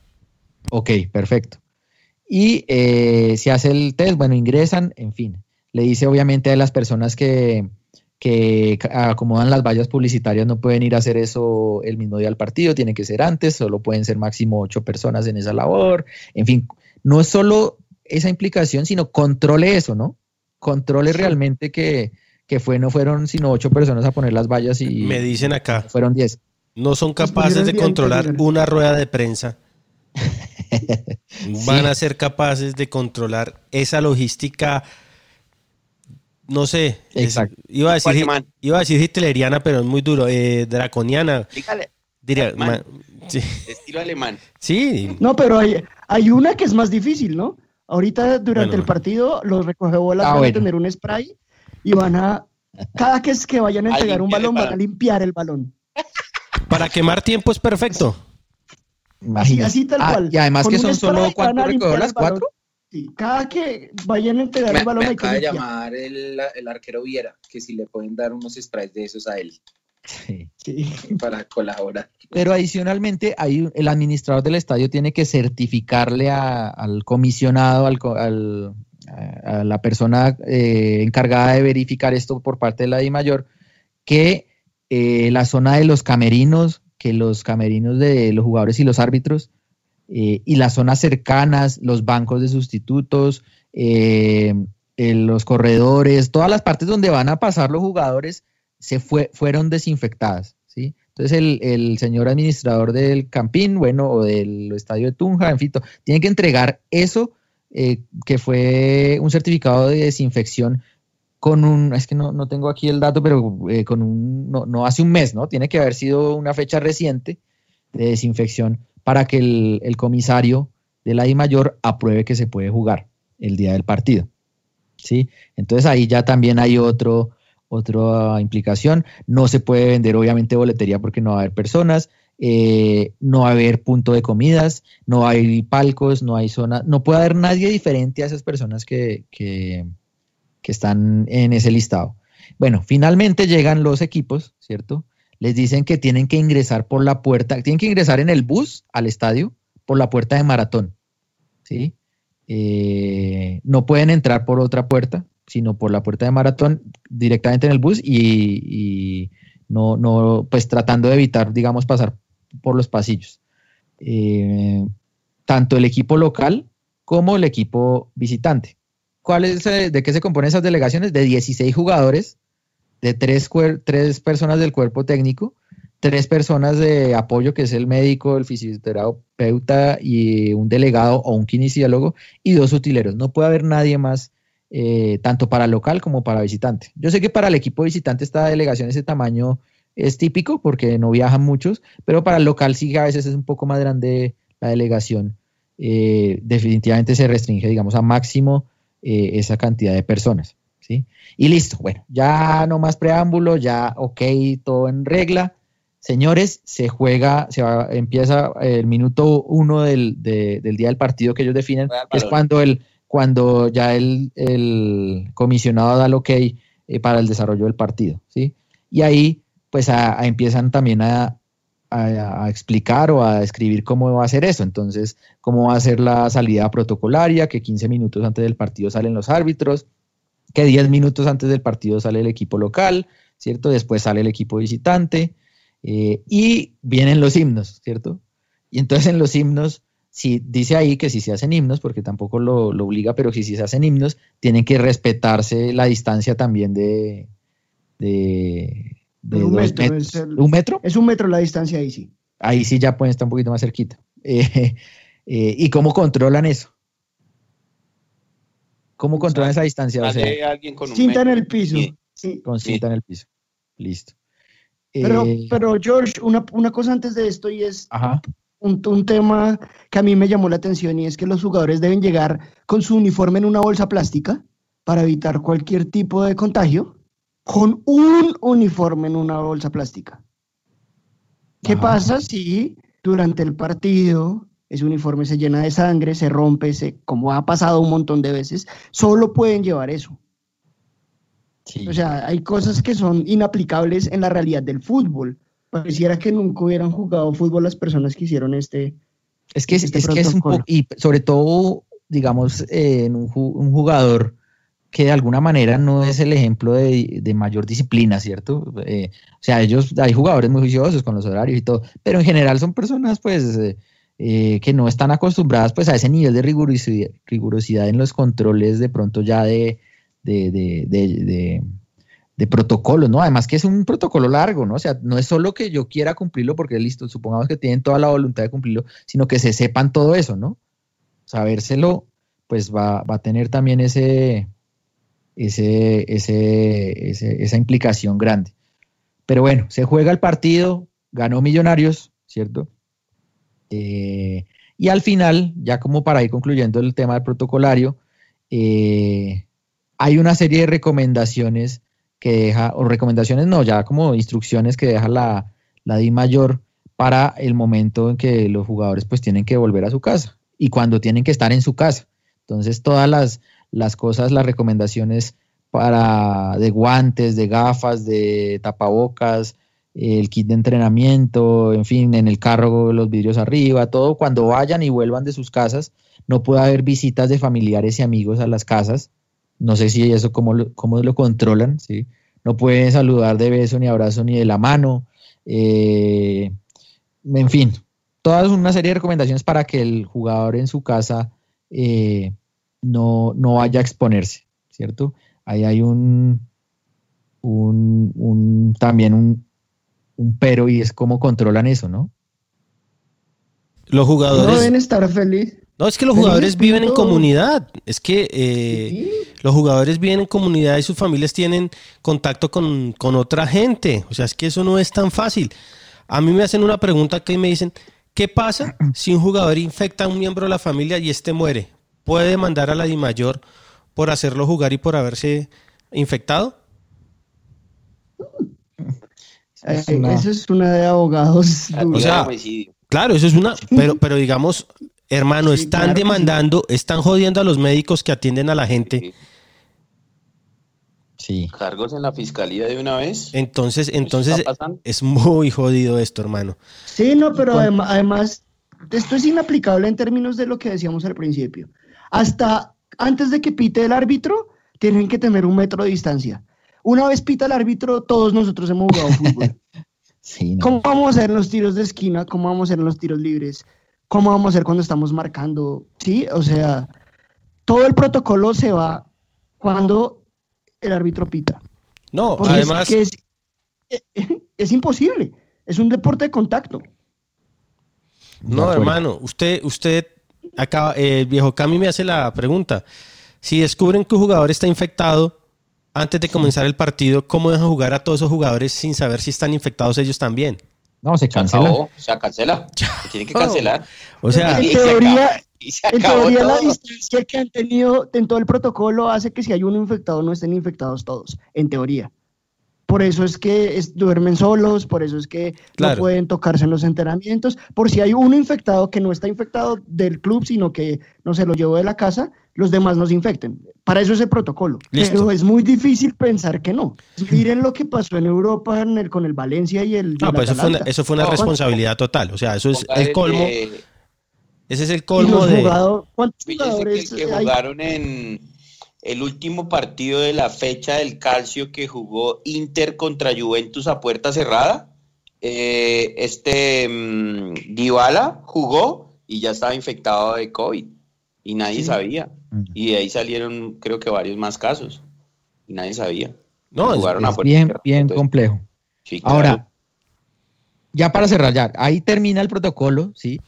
Ok, perfecto. Y eh, se hace el test, bueno, ingresan, en fin. Le dice obviamente a las personas que, que acomodan las vallas publicitarias no pueden ir a hacer eso el mismo día del partido, tiene que ser antes, solo pueden ser máximo ocho personas en esa labor. En fin, no es solo esa implicación, sino controle eso, ¿no? Controle realmente que, que fue, no fueron sino ocho personas a poner las vallas y... Me dicen acá. Fueron diez. No son capaces de controlar una rueda de prensa. [laughs] Van a ser capaces de controlar esa logística, no sé, Exacto. iba, a decir, iba a decir hitleriana, pero es muy duro, eh, draconiana. Dígale. Diría, Estilo alemán. Sí. No, pero hay, hay una que es más difícil, ¿no? Ahorita durante el partido los recogebolas ah, van a tener un spray y van a, cada que es que vayan a entregar un balón, van a limpiar el balón. Para quemar tiempo es perfecto. Así, así tal ah, cual. Y además que son solo cuatro las cuatro. Sí, cada que vayan a entregar el balón me hay acaba de llamar el, el, arquero Viera, que si le pueden dar unos sprays de esos a él. Sí. Para colaborar. Pero adicionalmente, hay, el administrador del estadio tiene que certificarle al comisionado, al, al, a la persona eh, encargada de verificar esto por parte de la Di Mayor, que eh, la zona de los camerinos, que los camerinos de los jugadores y los árbitros, eh, y las zonas cercanas, los bancos de sustitutos, los corredores, todas las partes donde van a pasar los jugadores, se fue, fueron desinfectadas. ¿sí? Entonces el, el, señor administrador del Campín, bueno, o del estadio de Tunja, en fin, tiene que entregar eso eh, que fue un certificado de desinfección con un, es que no, no tengo aquí el dato, pero eh, con un, no, no, hace un mes, ¿no? Tiene que haber sido una fecha reciente de desinfección para que el, el comisario de la I mayor apruebe que se puede jugar el día del partido. ¿Sí? Entonces ahí ya también hay otro, otra implicación. No se puede vender obviamente boletería porque no va a haber personas. Eh, no va a haber punto de comidas, no hay palcos, no hay zona, no puede haber nadie diferente a esas personas que, que, están en ese listado. Bueno, finalmente llegan los equipos, ¿cierto? les dicen que tienen que ingresar por la puerta, tienen que ingresar en el bus al estadio por la puerta de maratón, ¿sí? Eh, no pueden entrar por otra puerta, sino por la puerta de maratón directamente en el bus y, no, no, pues tratando de evitar, digamos, pasar por los pasillos. Eh, tanto el equipo local como el equipo visitante. ¿Cuál es, ¿De qué se componen esas delegaciones? De 16 jugadores, de tres, tres personas del cuerpo técnico, tres personas de apoyo, que es el médico, el fisioterapeuta y un delegado o un kinesiólogo, y dos utileros. No puede haber nadie más, eh, tanto para local como para visitante. Yo sé que para el equipo visitante esta delegación, ese tamaño es típico porque no viajan muchos, pero para el local sí a veces es un poco más grande la delegación. Eh, definitivamente se restringe, digamos, a máximo eh, esa cantidad de personas. ¿sí? Y listo, bueno, ya no más preámbulo, ya ok, todo en regla. Señores, se juega, se empieza el minuto uno del, día del partido que ellos definen, que es cuando, el, cuando ya el, comisionado da el ok eh, para el desarrollo del partido. ¿sí? Y ahí pues empiezan también a, explicar o a describir cómo va a ser eso. Entonces, cómo va a ser la salida protocolaria, que 15 minutos antes del partido salen los árbitros, que 10 minutos antes del partido sale el equipo local, ¿cierto? Después sale el equipo visitante eh, y vienen los himnos, ¿cierto? Y entonces en los himnos, si dice ahí que si se hacen himnos, porque tampoco lo, obliga, pero si, si se hacen himnos, tienen que respetarse la distancia también de, un, metro, Es ¿Un metro? Es un metro la distancia ahí sí. Ahí sí ya pueden estar un poquito más cerquita. [laughs] Eh, eh, ¿Y cómo controlan eso? ¿Cómo controlan esa distancia? O cinta en el piso. Con cinta en el piso. Listo. Pero, eh, pero George, una, cosa antes de esto y es Un, un, tema que a mí me llamó la atención y es que los jugadores deben llegar con su uniforme en una bolsa plástica para evitar cualquier tipo de contagio, con un uniforme en una bolsa plástica. ¿Qué pasa si durante el partido ese uniforme se llena de sangre, se rompe, se, como ha pasado un montón de veces, solo pueden llevar eso. O sea, hay cosas que son inaplicables en la realidad del fútbol. Pareciera que nunca hubieran jugado fútbol las personas que hicieron este. Es que, este es, que es un poco, y sobre todo, digamos, en un, jugador que de alguna manera no es el ejemplo de, mayor disciplina, ¿cierto? Eh, o sea, ellos, hay jugadores muy juiciosos con los horarios y todo, pero en general son personas, pues, eh, que no están acostumbradas pues a ese nivel de rigurosidad, rigurosidad en los controles de pronto ya de, de, de, protocolos, ¿no? Además que es un protocolo largo, ¿no? O sea, no es solo que yo quiera cumplirlo porque listo, supongamos que tienen toda la voluntad de cumplirlo, sino que se sepan todo eso, ¿no? Sabérselo, pues va, va a tener también ese, ese, esa implicación grande. Pero bueno, se juega el partido, ganó Millonarios, ¿cierto? Eh, y al final, ya como para ir concluyendo el tema del protocolario, eh, hay una serie de recomendaciones que deja, o recomendaciones no, ya como instrucciones que deja la, la DI mayor para el momento en que los jugadores pues tienen que volver a su casa y cuando tienen que estar en su casa. Entonces todas las, las cosas, las recomendaciones para de guantes, de gafas, de tapabocas, el kit de entrenamiento, en fin, en el carro los vidrios arriba, todo cuando vayan y vuelvan de sus casas, no puede haber visitas de familiares y amigos a las casas. No sé si eso cómo lo, cómo lo controlan, ¿sí? No pueden saludar de beso, ni abrazo, ni de la mano. Eh, en fin, todas una serie de recomendaciones para que el jugador en su casa eh, no, no vaya a exponerse, ¿cierto? Ahí hay un, un, un también un, un pero y es cómo controlan eso, ¿no? Los jugadores... No deben estar felices. No, es que los jugadores viven en comunidad. Es que eh, los jugadores viven en comunidad y sus familias tienen contacto con, otra gente. O sea, es que eso no es tan fácil. A mí me hacen una pregunta que me dicen, ¿qué pasa si un jugador infecta a un miembro de la familia y este muere? ¿Puede demandar a la DIMAYOR por hacerlo jugar y por haberse infectado? Eso es una de abogados. claro, eso es una, pero, pero digamos, hermano, están demandando, están jodiendo a los médicos que atienden a la gente. Sí. Cargos en la fiscalía de una vez. Entonces, entonces es muy jodido esto, hermano. Sí, no, pero adem- además, esto es inaplicable en términos de lo que decíamos al principio. Hasta antes de que pite el árbitro, tienen que tener un metro de distancia. Una vez pita el árbitro, todos nosotros hemos jugado fútbol. [laughs] Sí, no. ¿Cómo vamos a hacer en los tiros de esquina? ¿Cómo vamos a hacer en los tiros libres? ¿Cómo vamos a hacer cuando estamos marcando? Sí, o sea, todo el protocolo se va cuando el árbitro pita. No, Porque es además, que es, es imposible. Es un deporte de contacto. no, hermano, usted, usted acaba, eh, el viejo Cami me hace la pregunta. Si descubren que un jugador está infectado antes de comenzar el partido, ¿cómo dejan jugar a todos esos jugadores sin saber si están infectados ellos también? No, se Se cancela. acabó, o sea, cancela. Se tiene que cancelar. [laughs] O sea, En se teoría, se En teoría, la distancia que han tenido en todo el protocolo hace que si hay uno infectado no estén infectados todos, en teoría. Por eso es que es- duermen solos, por eso es que Claro. no pueden tocarse en los entrenamientos. Por si hay uno infectado que no está infectado del club, sino que no se lo llevó de la casa, los demás no se infecten. Para eso es el protocolo. Listo. Pero es muy difícil pensar que no. Miren lo que pasó en Europa en el- con el Valencia y el. no, pues eso fue, una, Atalanta. eso fue una No. responsabilidad total. O sea, eso es el colmo. de- Ese es el colmo de. jugador- ¿Cuántos que, jugadores que hay? jugaron en el último partido de la fecha del Calcio que jugó Inter contra Juventus a puerta cerrada. eh, este Dybala jugó y ya estaba infectado de COVID y nadie Sí. sabía. Y de ahí salieron, creo que varios más casos y nadie sabía. No, es- jugaron a puerta bien, cerrada, bien entonces, complejo. sí, claro. Ahora, ya para cerrar, ya, ahí termina el protocolo, ¿sí?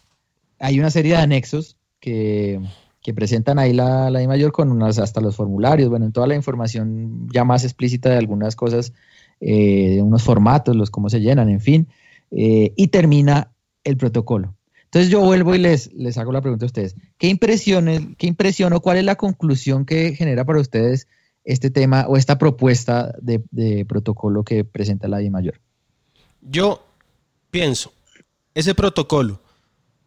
Hay una serie de anexos que, que presentan ahí la, la I mayor con unas, hasta los formularios, bueno, en toda la información ya más explícita de algunas cosas, eh, de unos formatos, los cómo se llenan, en fin, eh, y termina el protocolo. Entonces yo vuelvo y les, hago la pregunta a ustedes. ¿Qué impresiones, qué impresión o cuál es la conclusión que genera para ustedes este tema o esta propuesta de, de protocolo que presenta la I mayor? Yo pienso, ese protocolo,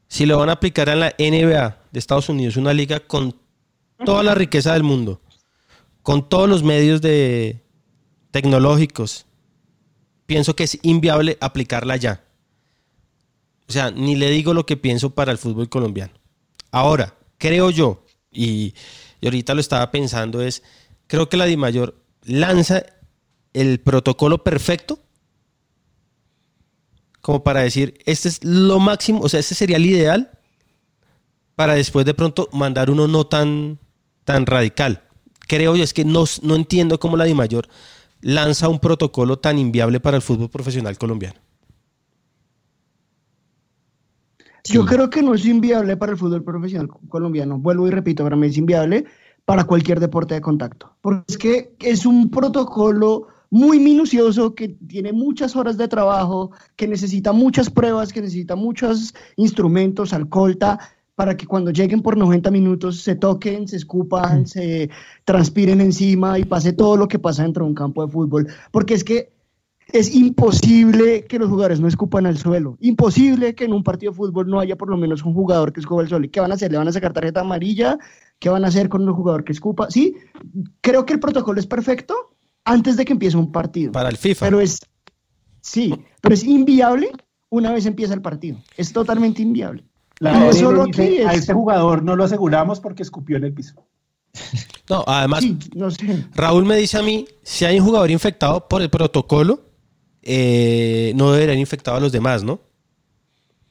si lo van a aplicar en la NBA de Estados Unidos, una liga con toda la riqueza del mundo, con todos los medios de tecnológicos, pienso que es inviable aplicarla ya. O sea, ni le digo lo que pienso para el fútbol colombiano. Ahora, creo yo, y, y ahorita lo estaba pensando, es, creo que la DIMAYOR lanza el protocolo perfecto como para decir, este es lo máximo, o sea, este sería el ideal para después de pronto mandar uno no tan, tan radical. Creo yo, es que no, no entiendo cómo la DIMAYOR lanza un protocolo tan inviable para el fútbol profesional colombiano. Yo creo que no es inviable para el fútbol profesional colombiano. Vuelvo y repito, para mí es inviable para cualquier deporte de contacto. Porque es que es un protocolo muy minucioso que tiene muchas horas de trabajo, que necesita muchas pruebas, que necesita muchos instrumentos, alcoholta, para que cuando lleguen por 90 minutos se toquen, se escupan, se transpiren encima y pase todo lo que pasa dentro de un campo de fútbol. Porque es que es imposible que los jugadores no escupan al suelo. Imposible que en un partido de fútbol no haya por lo menos un jugador que escupa al suelo. ¿Y qué van a hacer? ¿Le van a sacar tarjeta amarilla? ¿Qué van a hacer con un jugador que escupa? Sí, creo que el protocolo es perfecto antes de que empiece un partido. Para el FIFA. Pero es, sí, pero es inviable una vez empieza el partido. Es totalmente inviable. La a es- este jugador no lo aseguramos porque escupió en el piso. [laughs] No, además, Sí, no sé. Raúl me dice a mí, si hay un jugador infectado por el protocolo, eh, no deberían infectar a los demás, ¿no?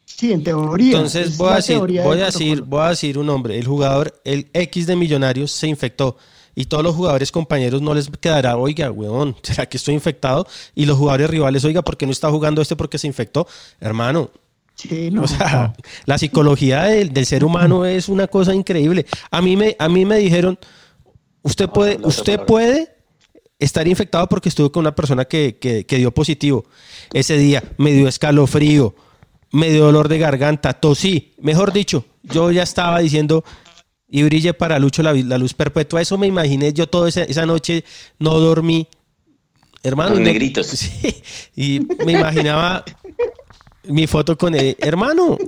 Sí, en teoría. Entonces es voy a decir, teoría voy del a decir, protocolo. voy a decir un nombre. El jugador, el X de Millonarios, se infectó. Y todos los jugadores compañeros no les quedará, oiga, weón, [laughs] ¿será que estoy infectado? Y los jugadores rivales, oiga, ¿por qué no está jugando este porque se infectó? Hermano, Sí, no. o sea, la psicología del, del ser humano es una cosa increíble. A mí me, a mí me dijeron, usted puede, usted puede estar infectado porque estuvo con una persona que, que- que dio positivo. Ese día me dio escalofrío, me dio dolor de garganta, tosí. Mejor dicho, yo ya estaba diciendo y brille para Lucho la, luz perpetua. Eso me imaginé yo toda esa, esa noche, no dormí. Hermano, Los no- negritos. [laughs] Sí, y me imaginaba mi foto con él. Hermano,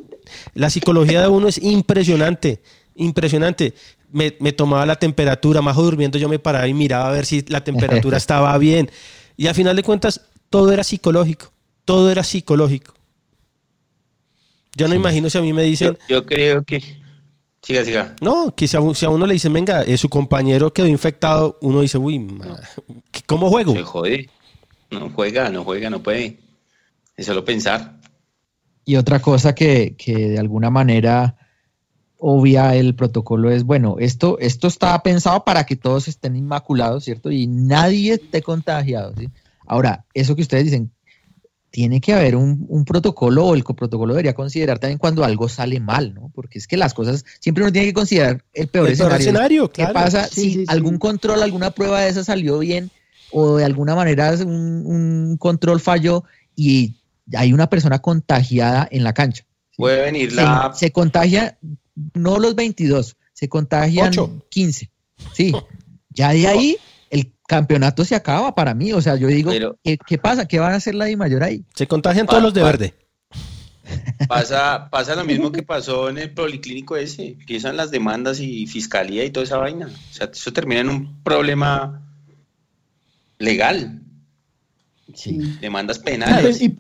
la psicología de uno es impresionante, impresionante. me, me tomaba la temperatura, más durmiendo yo me paraba y miraba a ver si la temperatura [laughs] estaba bien. Y a final de cuentas, todo era psicológico, todo era psicológico. Yo no imagino si a mí me dicen, Yo, yo creo que. Siga, siga. no, que si a, un- si a uno le dicen, venga, eh, su compañero quedó infectado, uno dice, uy, ma, ¿cómo juego? Se jode. No juega, no juega, no puede. Es solo pensar. Y otra cosa que, que de alguna manera obvia el protocolo es, bueno, esto, esto está pensado para que todos estén inmaculados, ¿cierto? Y nadie esté contagiado, ¿sí? Ahora, eso que ustedes dicen, tiene que haber un, un protocolo o el protocolo debería considerar también cuando algo sale mal, ¿no? Porque es que las cosas, siempre uno tiene que considerar el peor El escenario. escenario, ¿Qué claro. pasa Sí, si sí, sí. algún control, alguna prueba de esa salió bien o de alguna manera un, un control falló y hay una persona contagiada en la cancha? Puede venir se, la. se contagia no los 22, se contagian Ocho. 15. Sí, [laughs] ya de ahí el campeonato se acaba para mí. O sea, yo digo, Pero- ¿qué, qué pasa? ¿Qué van a hacer la Di Mayor ahí? Se contagian todos los de pa- verde. [laughs] Pasa, pasa lo mismo que pasó en el policlínico ese. Empiezan las demandas y fiscalía y toda esa vaina. O sea, eso termina en un problema legal. Sí. Demandas penales. y-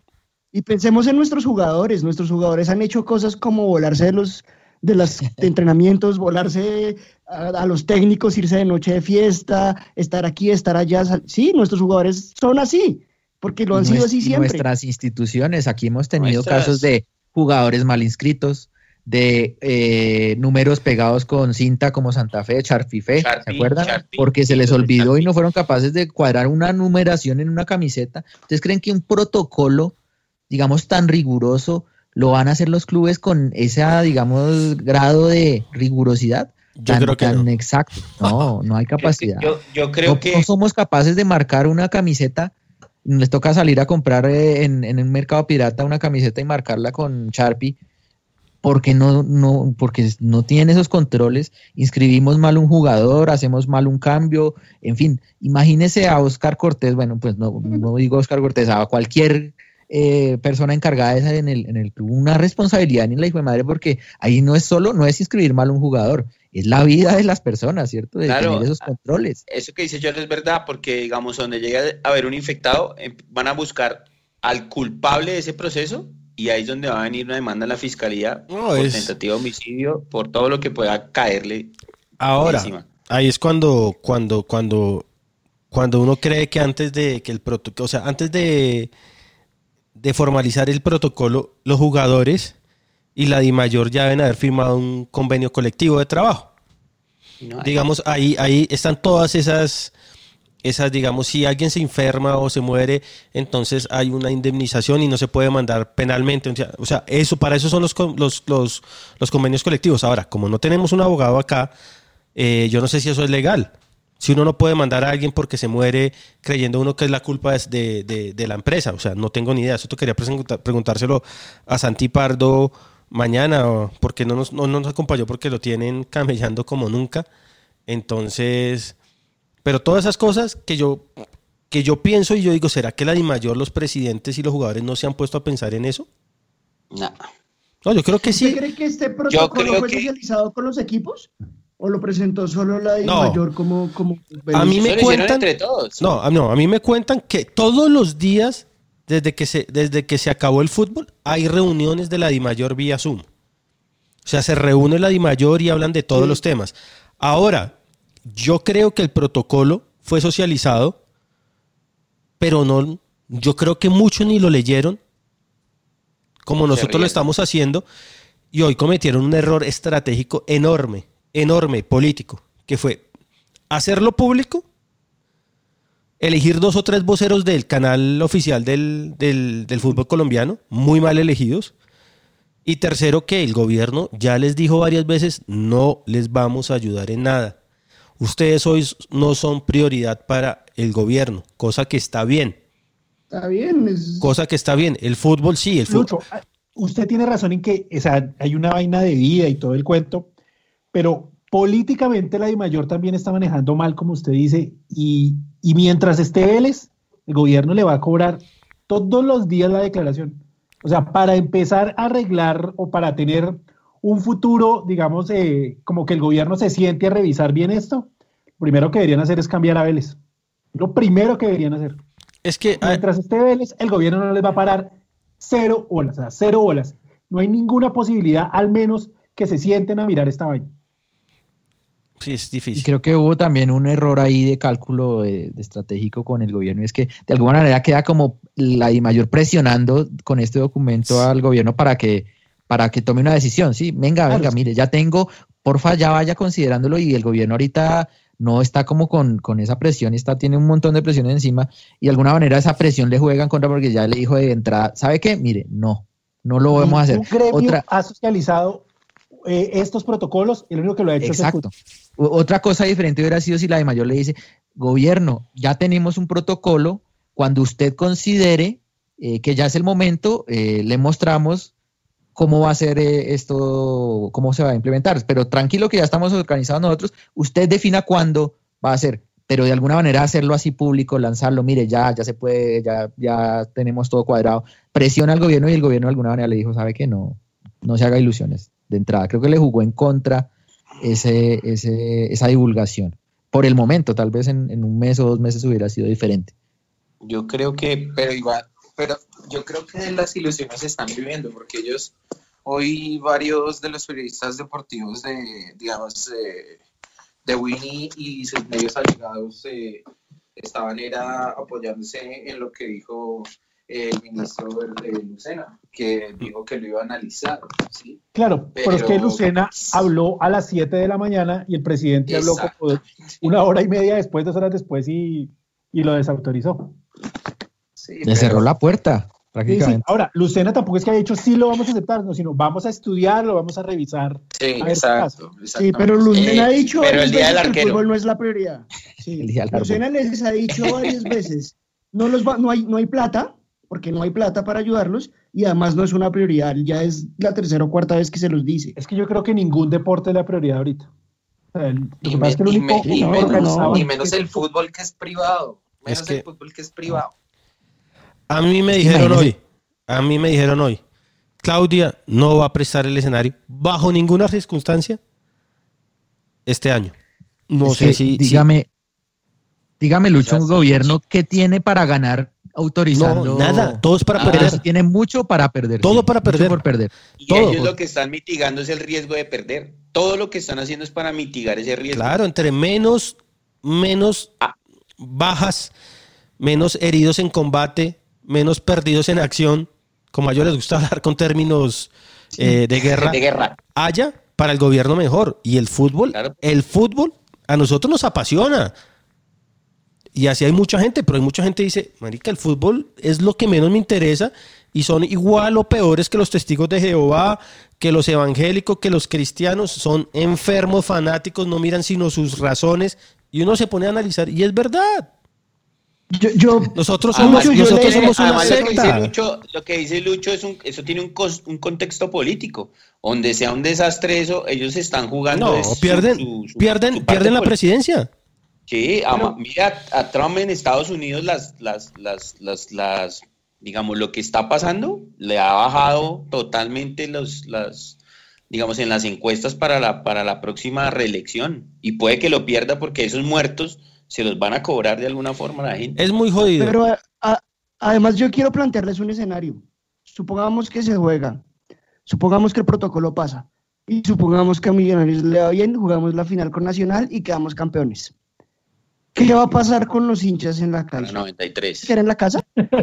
y pensemos en nuestros jugadores. Nuestros jugadores han hecho cosas como volarse de los de los entrenamientos, volarse a, a los técnicos, irse de noche de fiesta, estar aquí, estar allá. sal- Sí, nuestros jugadores son así, porque lo han sido así siempre. Nuestras instituciones, aquí hemos tenido Nuestras- casos de jugadores mal inscritos, de eh, números pegados con cinta como Santa Fe, Charfife, ¿se acuerdan? Porque se les olvidó y no fueron capaces de cuadrar una numeración en una camiseta. ¿Ustedes creen que un protocolo, digamos, tan riguroso lo van a hacer los clubes con esa, digamos, grado de rigurosidad? Yo tan, creo que tan no. exacto. No, no hay [laughs] capacidad. Yo, yo creo no, que. no somos capaces de marcar una camiseta. Les toca salir a comprar eh, en, en un mercado pirata una camiseta y marcarla con Sharpie porque no, no, porque no tienen esos controles, inscribimos mal un jugador, hacemos mal un cambio, en fin, imagínese a Oscar Cortés, bueno, pues no, no digo Oscar Cortés, a cualquier eh, persona encargada de esa en el, en el club, una responsabilidad en la hijo de madre, porque ahí no es solo, no es inscribir mal un jugador, es la vida de las personas, ¿cierto? De Claro. tener esos controles. Eso que dice George es verdad, porque digamos, donde llega a haber un infectado, em- van a buscar al culpable de ese proceso y ahí es donde va a venir una demanda a la fiscalía No, por es- tentativa de homicidio, por todo lo que pueda caerle Ahora, encima. ahí es cuando, cuando, cuando, cuando uno cree que antes de que el protocolo, o sea, antes de, de formalizar el protocolo, los jugadores y la DIMAYOR ya deben haber firmado un convenio colectivo de trabajo. No, Digamos, ahí, ahí están todas esas, esas, digamos, si alguien se enferma o se muere, entonces hay una indemnización y no se puede mandar penalmente. O sea, eso, para eso son los, los, los, los convenios colectivos. Ahora, como no tenemos un abogado acá, eh, yo no sé si eso es legal. Si uno no puede mandar a alguien porque se muere creyendo uno que es la culpa es de, de- de la empresa. O sea, no tengo ni idea. Eso te quería preguntárselo a Santi Pardo mañana, porque no nos, no nos acompañó porque lo tienen camellando como nunca. Entonces, pero todas esas cosas que yo, que yo pienso y yo digo, ¿será que la DIMAYOR, los presidentes y los jugadores no se han puesto a pensar en eso? no. No, yo creo que ¿Usted sí. cree que este protocolo fue que- socializado con los equipos? ¿O lo presentó solo la de No. mayor como, como A mí me cuentan, entre todos. no, a- no, a mí me cuentan que todos los días, desde que se, desde que se acabó el fútbol, hay reuniones de la DIMAYOR vía Zoom. O sea, se reúne la DIMAYOR y hablan de todos Sí. los temas. Ahora, yo creo que el protocolo fue socializado, pero no, yo creo que muchos ni lo leyeron, como nosotros lo estamos haciendo, y hoy cometieron un error estratégico enorme, enorme, político, que fue hacerlo público, elegir dos o tres voceros del canal oficial del, del- del fútbol colombiano, muy mal elegidos, y tercero, que el gobierno ya les dijo varias veces, no les vamos a ayudar en nada. Ustedes hoy no son prioridad para el gobierno, cosa que está bien, Está bien. es- cosa que está bien. El fútbol sí, el fútbol. Lucho, ah, usted tiene razón en que o sea, hay una vaina de vida y todo el cuento, pero políticamente la DIMAYOR también está manejando mal, como usted dice, y, y mientras esté Vélez, el gobierno le va a cobrar todos los días la declaración. O sea, para empezar a arreglar o para tener un futuro, digamos, eh, como que el gobierno se siente a revisar bien esto, lo primero que deberían hacer es cambiar a Vélez. Lo primero que deberían hacer. Es que ah, Mientras esté Vélez, el gobierno no les va a parar cero bolas, o sea, cero bolas. No hay ninguna posibilidad, al menos, que se sienten a mirar esta vaina. Sí, es Y difícil. creo que hubo también un error ahí de cálculo de, de estratégico con el gobierno. y Es que de alguna manera queda como la I mayor presionando con este documento al gobierno para que, para que tome una decisión. Sí, venga, Claro, venga, sí. mire, ya tengo, porfa, ya vaya considerándolo y el gobierno ahorita no está como con, con esa presión, está, tiene un montón de presión encima y de alguna manera esa presión le juega en contra porque ya le dijo de entrada, ¿sabe qué? Mire, no, no lo vamos a hacer. Un gremio Otra, ha socializado eh, estos protocolos lo único que lo ha hecho Exacto. es el Otra cosa diferente hubiera sido si la de mayor le dice, gobierno, ya tenemos un protocolo, cuando usted considere eh, que ya es el momento, eh, le mostramos cómo va a ser eh, esto, cómo se va a implementar. Pero tranquilo que ya estamos organizados nosotros, usted defina cuándo va a ser, pero de alguna manera hacerlo así público, lanzarlo, mire, ya, ya se puede, ya, ya tenemos todo cuadrado. Presiona al gobierno y el gobierno de alguna manera le dijo, sabe que no, no se haga ilusiones de entrada. Creo que le jugó en contra ese, ese, esa divulgación. Por el momento, tal vez en, en un mes o dos meses hubiera sido diferente. Yo creo que, pero igual, pero yo creo que las ilusiones se están viviendo, porque ellos, hoy varios de los periodistas deportivos de, digamos, eh, de Winnie y sus medios allegados eh, estaban era apoyándose en lo que dijo el ministro de Lucena, que dijo que lo iba a analizar, ¿sí? Claro, pero, es que Lucena habló a las 7 de la mañana y el presidente habló como una hora y media después, dos horas después y, y lo desautorizó. Sí, Le pero- cerró la puerta, Sí, sí. prácticamente. Ahora, Lucena tampoco es que haya dicho sí lo vamos a aceptar, no, sino vamos a estudiarlo, vamos a revisar. Sí, A exacto. Sí, pero Lucena ha dicho pero varias el día del veces que el arquero. fútbol no es la prioridad. [laughs] El día del árbol. Lucena les ha dicho varias veces, no, los va- no, hay, no hay plata, porque no hay plata para ayudarlos, y además no es una prioridad, ya es la tercera o cuarta vez que se los dice. Es que yo creo que ningún deporte es la prioridad ahorita. Y, menos, el fútbol que es privado. Menos Es que- el fútbol que es privado. A mí me dijeron hoy, a mí me dijeron hoy, Claudia no va a prestar el escenario bajo ninguna circunstancia este año. No Es sé que, si, si- dígame, dígame, Lucho, un gobierno que tiene para ganar autorizando. no, nada, todo es para Ah, Pero perder. tiene mucho para perder. Todo sí, para mucho perder. por perder. Y Todo. ellos lo que están mitigando es el riesgo de perder. Todo lo que están haciendo es para mitigar ese riesgo. Claro, entre menos, menos Ah. bajas, menos heridos en combate, menos perdidos en acción, como a ellos les gusta [laughs] hablar con términos eh, de guerra, De guerra. haya para el gobierno mejor. Y el fútbol, Claro. el fútbol a nosotros nos apasiona. Y así hay mucha gente, pero hay mucha gente que dice, marica, el fútbol es lo que menos me interesa y son igual o peores que los testigos de Jehová, que los evangélicos, que los cristianos, son enfermos, fanáticos, no miran sino sus razones y uno se pone a analizar y es verdad. Yo, yo- Nosotros Además, somos, yo nosotros le- somos una además, lo que dice secta. Lucho, lo que dice Lucho es un, eso tiene un, cos- un contexto político. Donde sea un desastre eso, ellos están jugando. No, es su- pierden, su- su- pierden, pierden la política. presidencia. Sí, mira a Trump en Estados Unidos las, las, las, las, las, digamos, lo que está pasando le ha bajado totalmente los, las, digamos, en las encuestas para la, para la próxima reelección. Y puede que lo pierda porque esos muertos se los van a cobrar de alguna forma a la gente. Es muy jodido. pero a- a- además yo quiero plantearles un escenario. Supongamos que se juega, supongamos que el protocolo pasa y supongamos que a Millonarios le va bien, jugamos la final con Nacional y quedamos campeones. ¿Qué va a pasar con los hinchas en la calle? 93. ¿Quedar en la casa?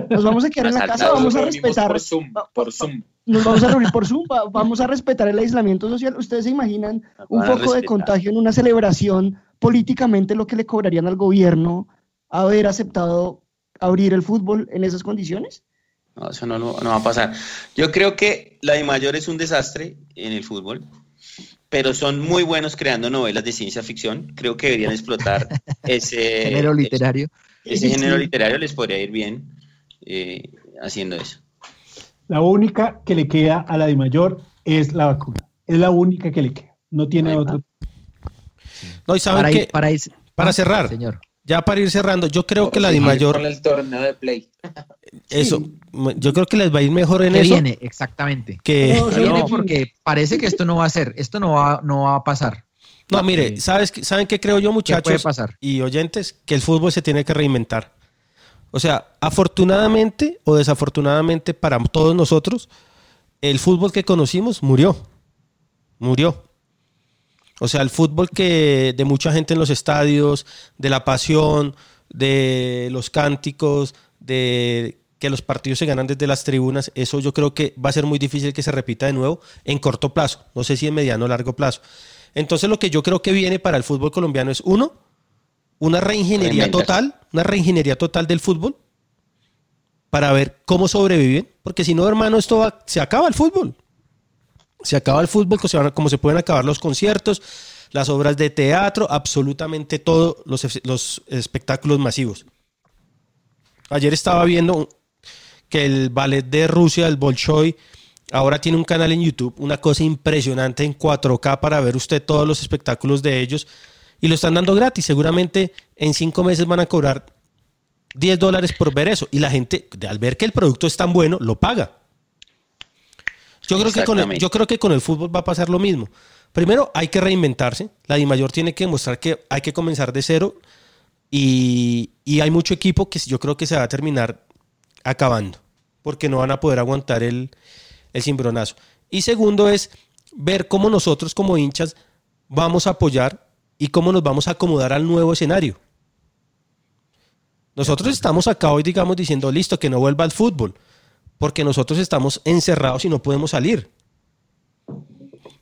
¿Nos vamos a quedar en la casa? ¿Vamos a respetar? Por Zoom, por Zoom. Nos vamos a reunir por Zoom, va- [laughs] vamos a respetar el aislamiento social. ¿Ustedes se imaginan un foco de contagio en una celebración políticamente lo que le cobrarían al gobierno haber aceptado abrir el fútbol en esas condiciones? No, eso no, no, no va a pasar. Yo creo que la de mayor es un desastre en el fútbol, pero son muy buenos creando novelas de ciencia ficción. Creo que deberían explotar [laughs] ese Género literario. Ese género literario les podría ir bien eh, haciendo eso. La única que le queda a la de mayor es la vacuna. Es la única que le queda. No tiene otro. No, y saben Para, que ir, para, ir- para cerrar. Señor. ya para ir cerrando, yo creo que la de mayor, Con el torneo de play. Eso, yo creo que les va a ir mejor en ¿Qué eso. viene? Exactamente. Que, No, ¿Qué sí, viene? no. Porque parece que esto no va a ser, esto no va, no va a pasar. no, mire, ¿sabes, qué- ¿saben qué creo yo, ¿Qué muchachos? puede pasar? y oyentes que el fútbol se tiene que reinventar. O sea, afortunadamente o desafortunadamente para todos nosotros, el fútbol que conocimos murió. Murió. O sea, el fútbol que de mucha gente en los estadios, de la pasión, de los cánticos, de que los partidos se ganan desde las tribunas, eso yo creo que va a ser muy difícil que se repita de nuevo en corto plazo. No sé si en mediano o largo plazo. Entonces lo que yo creo que viene para el fútbol colombiano es uno, una reingeniería total, una reingeniería total del fútbol para ver cómo sobreviven, porque si no, hermano, esto va- se acaba el fútbol. Se acaba el fútbol, como se, van a- como se pueden acabar los conciertos, las obras de teatro, absolutamente todos los, los espectáculos masivos. Ayer estaba viendo que el ballet de Rusia, el Bolshoi, ahora tiene un canal en YouTube, una cosa impresionante en 4K para ver usted todos los espectáculos de ellos y lo están dando gratis. Seguramente en cinco meses van a cobrar 10 dólares por ver eso y la gente, al ver que el producto es tan bueno, lo paga. Yo creo, que con el, yo creo que con el fútbol va a pasar lo mismo. Primero, hay que reinventarse. La DIMAYOR tiene que demostrar que hay que comenzar de cero y, y hay mucho equipo que yo creo que se va a terminar acabando porque no van a poder aguantar el, el cimbronazo. Y segundo es ver cómo nosotros como hinchas vamos a apoyar y cómo nos vamos a acomodar al nuevo escenario. Nosotros estamos acá hoy, digamos, diciendo, listo, que no vuelva al fútbol, porque nosotros estamos encerrados y no podemos salir.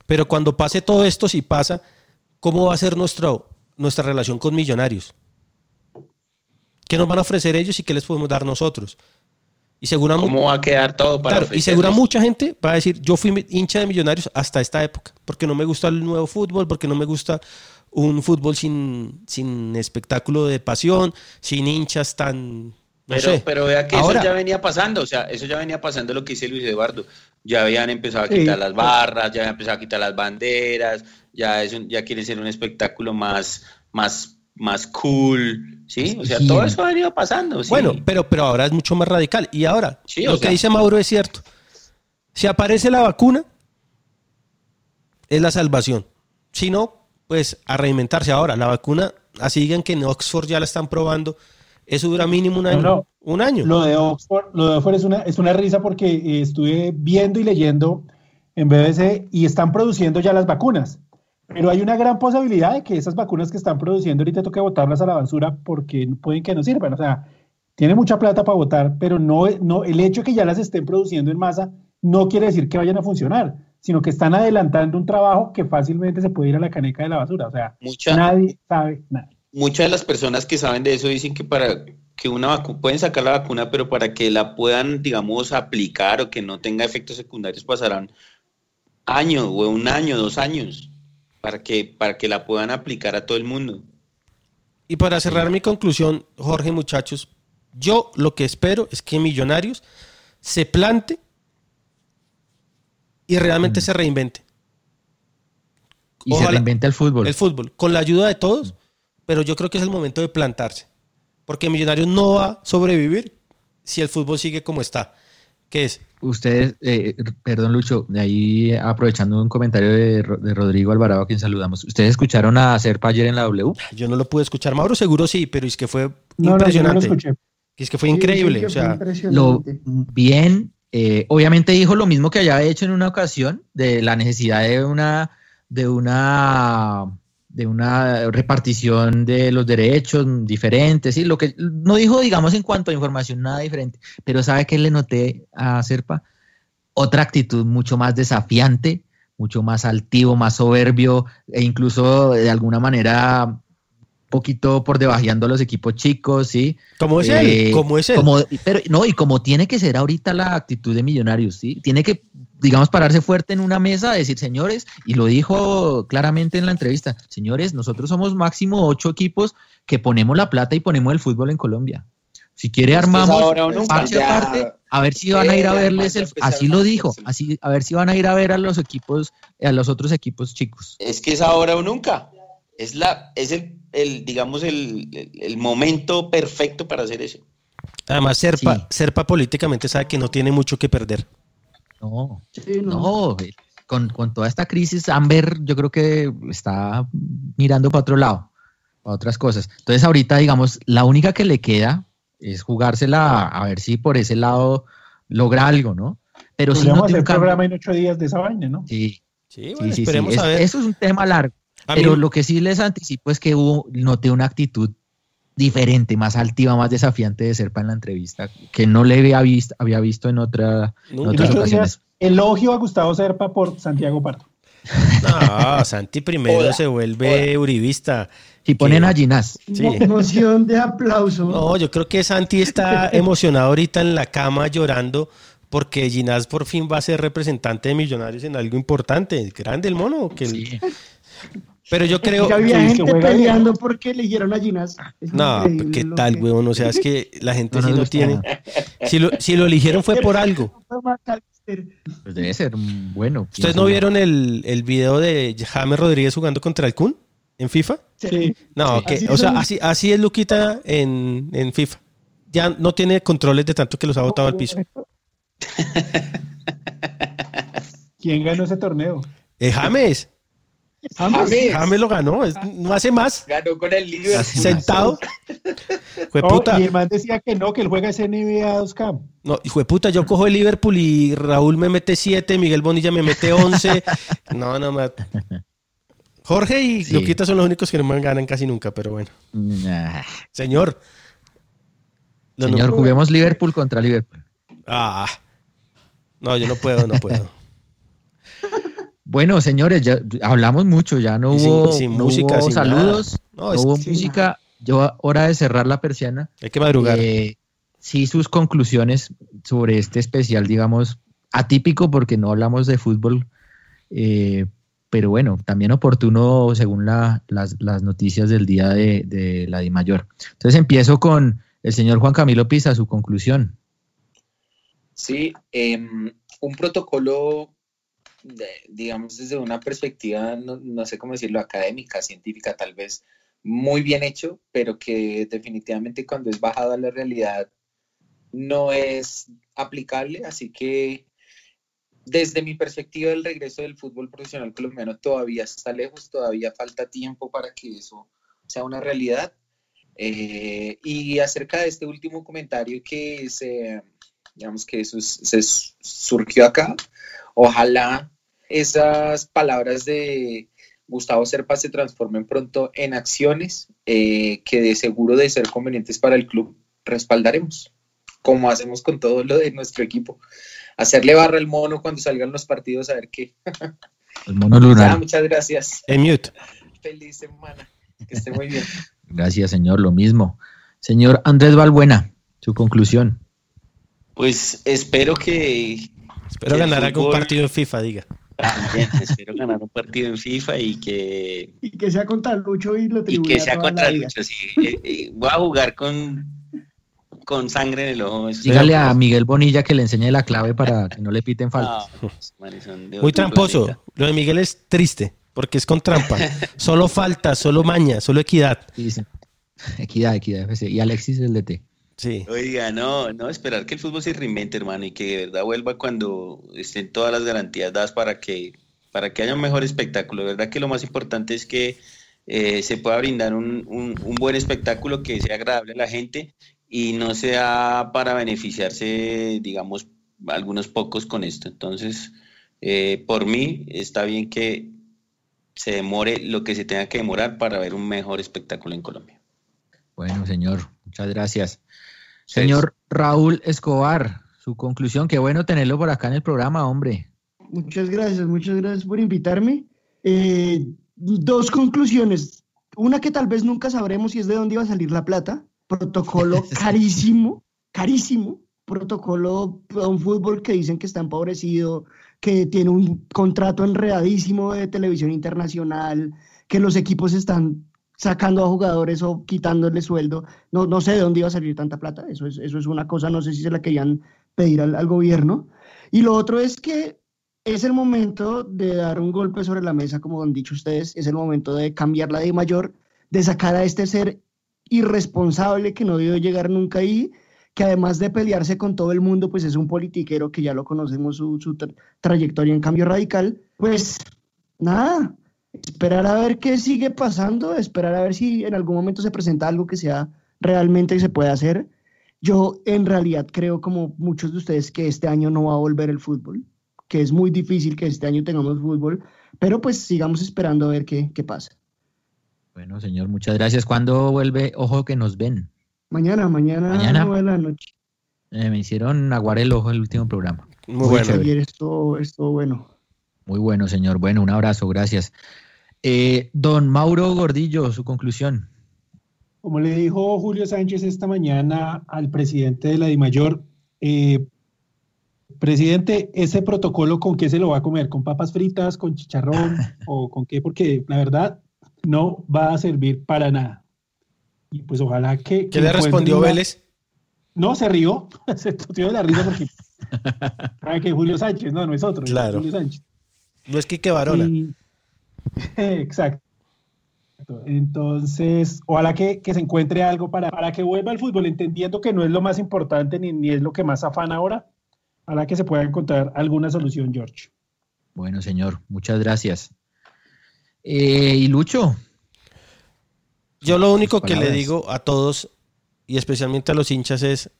Pero cuando pase todo esto, si pasa, ¿cómo va a ser nuestro, nuestra relación con millonarios? ¿Qué nos van a ofrecer ellos y qué les podemos dar nosotros? Y seguramente, ¿Cómo va a quedar todo para Claro, y segura mucha gente va a decir, yo fui hincha de millonarios hasta esta época, porque no me gusta el nuevo fútbol, porque no me gusta un fútbol sin, sin espectáculo de pasión, sin hinchas tan... No Pero, sé. pero vea que Ahora- eso ya venía pasando, o sea, eso ya venía pasando lo que dice Luis Eduardo. Ya habían empezado a Sí. quitar las barras, ya habían empezado a quitar las banderas, ya es un- ya quiere ser un espectáculo más, más, más cool, ¿sí? O sea, Sí. todo eso ha venido pasando, sí. Bueno, pero, pero ahora es mucho más radical. Y ahora, Sí, lo que dice Mauro es cierto. Si aparece la vacuna, es la salvación. Si no, pues a reinventarse. Ahora, la vacuna, así digan que en Oxford ya la están probando, eso dura mínimo un año. No, no. Un año. Lo de Oxford, lo de Oxford es una, es una risa porque eh, estuve viendo y leyendo en BBC y están produciendo ya las vacunas. Pero hay una gran posibilidad de que esas vacunas que están produciendo ahorita toque botarlas a la basura porque pueden que no sirvan. O sea, tiene mucha plata para votar, pero no, no, el hecho de que ya las estén produciendo en masa no quiere decir que vayan a funcionar, sino que están adelantando un trabajo que fácilmente se puede ir a la caneca de la basura. O sea, Mucha- nadie sabe nada. muchas de las personas que saben de eso dicen que para que una vacuna, pueden sacar la vacuna, pero para que la puedan, digamos, aplicar o que no tenga efectos secundarios pasarán años o un año, dos años, para que, para que la puedan aplicar a todo el mundo. Y para cerrar mi conclusión, Jorge, muchachos, yo lo que espero es que Millonarios se plante y realmente se reinvente. Y se reinventa el fútbol. El fútbol, con la ayuda de todos, pero yo creo que es el momento de plantarse. Porque Millonarios no va a sobrevivir si el fútbol sigue como está. ¿Qué es? Ustedes, eh, perdón Lucho, de ahí aprovechando un comentario de, Ro- de Rodrigo Alvarado, a quien saludamos. ¿Ustedes escucharon a Serpa ayer en la W? Yo no lo pude escuchar. Mauro seguro sí, pero es que fue No, no, yo no lo impresionante. escuché. es que fue Sí, increíble. sí, o sea, Lo impresionante. bien, eh, obviamente dijo lo mismo que había hecho en una ocasión, de la necesidad de una, de una, de una repartición de los derechos diferentes, y lo que no dijo, digamos, en cuanto a información, nada diferente, pero ¿sabe qué le noté a Serpa? Otra actitud mucho más desafiante, mucho más altivo, más soberbio, e incluso de alguna manera un poquito por debajeando a los equipos chicos, ¿sí? ¿cómo es Eh, él? ¿Cómo es él? Como, pero, no, y como tiene que ser ahorita la actitud de Millonarios, ¿sí? Tiene que, digamos, pararse fuerte en una mesa, decir, señores, y lo dijo claramente en la entrevista, señores, nosotros somos máximo ocho equipos que ponemos la plata y ponemos el fútbol en Colombia. Si quiere Esto es armamos ya. aparte, a ver si van a ir a verles el, así lo dijo, así, a ver si van a ir a ver a los equipos, a los otros equipos chicos. Es que es ahora o nunca. Es la, es el, el digamos, el, el- el momento perfecto para hacer eso. Además, Serpa, Serpa políticamente sabe que no tiene mucho que perder. No, no, con, con, toda esta crisis, Amber yo creo que está mirando para otro lado, para otras cosas. Entonces ahorita, digamos, la única que le queda es jugársela a, ver si por ese lado logra algo, ¿no? Pero si no hacer programa en ocho días de esa vaina, ¿no? Sí, sí, sí, esperemos a ver. eso es un tema largo. pero lo que sí les anticipo es que hubo, noté una actitud diferente, más altiva, más desafiante de Serpa en la entrevista, que no le había visto, había visto en, otra, otras ocasiones. Elogio a Gustavo Serpa por Santiago Pardo. No, Santi primero se vuelve uribista. Si ponen a Ginás. Sí. Emoción de aplauso. No, yo creo que Santi está [laughs] emocionado ahorita en la cama llorando porque Ginás por fin va a ser representante de Millonarios en algo importante. Grande el mono. Que sí. Pero yo creo que había gente peleando porque eligieron a Ginás. no, ¿qué tal, weón? O sea, es [laughs] que la gente sí lo tiene. Si lo, si lo eligieron fue por algo. [laughs] Pues debe ser bueno. ¿Ustedes no vieron el, el video de James Rodríguez jugando contra el Kun en FIFA? Sí. No, o sea, así, así es Luquita en, en FIFA. Ya no tiene controles de tanto que los ha botado al piso. ¿Quién ganó ese torneo? Eh, James. James. lo ganó, no hace más. Ganó con el Liverpool. Sentado. Fue puta. y el man decía que no, que él juega ese NBA 2K. No, hijo de puta, yo cojo el Liverpool y Raúl me mete 7, Miguel Bonilla me mete 11. no, no, más. Jorge y Luquita son los únicos que no me ganan casi nunca, pero bueno. Señor. Señor, juguemos Liverpool contra Liverpool. Ah. No, yo no puedo, no puedo. Bueno, señores, ya hablamos mucho, ya no hubo, música, saludos, no, hubo música. Yo, hora de cerrar la persiana. Hay que madrugar. Eh, sí, sus conclusiones sobre este especial, digamos, atípico porque no hablamos de fútbol, eh, pero bueno, también oportuno según las, noticias del día de, la Di Mayor. Entonces empiezo con el señor Juan Camilo Pisa, su conclusión. Sí, em, un protocolo digamos, desde una perspectiva, no, sé cómo decirlo, académica, científica, tal vez muy bien hecho, pero que definitivamente cuando es bajado a la realidad no es aplicable. Así que desde mi perspectiva, el regreso del fútbol profesional colombiano todavía está lejos, todavía falta tiempo para que eso sea una realidad. Eh, y acerca de este último comentario que se, digamos que eso se surgió acá, Ojalá esas palabras de Gustavo Serpa se transformen pronto en acciones eh, que de seguro de ser convenientes para el club respaldaremos, como hacemos con todo lo de nuestro equipo. Hacerle barra al mono cuando salgan los partidos, a ver qué. [laughs] El mono lunar. muchas gracias. En mute. Feliz semana. Que esté muy bien. [laughs] Gracias, señor. Lo mismo. Señor Andrés Valbuena, su conclusión. Pues espero que, Espero ganar algún partido en FIFA, diga. espero ganar un partido en FIFA y que. Y que sea contra Lucho y lo Y que sea contra Lucho, sí. Eh, eh, voy a jugar con, con sangre en el ojo. Dígale a Miguel Bonilla que le enseñe la clave para que no le piten falta. Muy tramposo. Lo de Miguel es triste, porque es con trampa. [laughs] solo falta, solo maña, solo equidad. Sí, sí. Equidad, equidad. Y Alexis el DT. Oiga, no, no, esperar que el fútbol se reinvente, hermano, y que de verdad vuelva cuando estén todas las garantías dadas para que, para que haya un mejor espectáculo. De verdad que lo más importante es que eh, se pueda brindar un, un, buen espectáculo que sea agradable a la gente y no sea para beneficiarse, digamos, algunos pocos con esto. Entonces, eh, por mí, está bien que se demore lo que se tenga que demorar para ver un mejor espectáculo en Colombia. Bueno, señor, muchas gracias. Señor Raúl Escobar, su conclusión, qué bueno tenerlo por acá en el programa, hombre. Muchas gracias, muchas gracias por invitarme. Eh, dos conclusiones. Una que tal vez nunca sabremos si es de dónde iba a salir la plata. Protocolo [laughs] carísimo, carísimo. Protocolo a un fútbol que dicen que está empobrecido, que tiene un contrato enredadísimo de televisión internacional, que los equipos están sacando a jugadores o quitándole sueldo. No, no sé de dónde iba a salir tanta plata. Eso es, eso es una cosa, no sé si se la querían pedir al, gobierno. Y lo otro es que es el momento de dar un golpe sobre la mesa, como han dicho ustedes, es el momento de cambiar la de mayor, de sacar a este ser irresponsable que no debió llegar nunca ahí, que además de pelearse con todo el mundo, pues es un politiquero que ya lo conocemos su, su trayectoria en cambio radical, pues nada, esperar a ver qué sigue pasando, esperar a ver si en algún momento se presenta algo que sea realmente que se pueda hacer. Yo en realidad creo, como muchos de ustedes, que este año no va a volver el fútbol, que es muy difícil que este año tengamos fútbol, pero pues sigamos esperando a ver qué, qué pasa. Bueno, señor, muchas gracias. ¿Cuándo vuelve Ojo que nos ven? Mañana, mañana, mañana. de la noche. Eh, me hicieron aguar el ojo el último programa. Muy, bueno. Ayer estuvo, estuvo bueno. Muy bueno, señor. Bueno, un abrazo, gracias. Eh, don Mauro Gordillo, su conclusión. Como le dijo Julio Sánchez esta mañana al presidente de la DIMAYOR, eh, presidente, ese protocolo con qué se lo va a comer, con papas fritas, con chicharrón [laughs] o con qué, porque la verdad no va a servir para nada. Y pues ojalá que... ¿Qué le respondió Vélez? No, se rió, [laughs] se dio de la risa porque... [laughs] sabe que Julio Sánchez, no, no es otro, claro. Julio Sánchez. No es Quique Barona. [laughs] Exacto. Entonces, ojalá que, que se encuentre algo para, para, que vuelva al fútbol, entendiendo que no es lo más importante ni, ni es lo que más afana ahora. Ojalá que se pueda encontrar alguna solución, George. Bueno, señor, muchas gracias. Eh, ¿Y Lucho? Yo lo único que le digo a todos, y especialmente a los hinchas, es,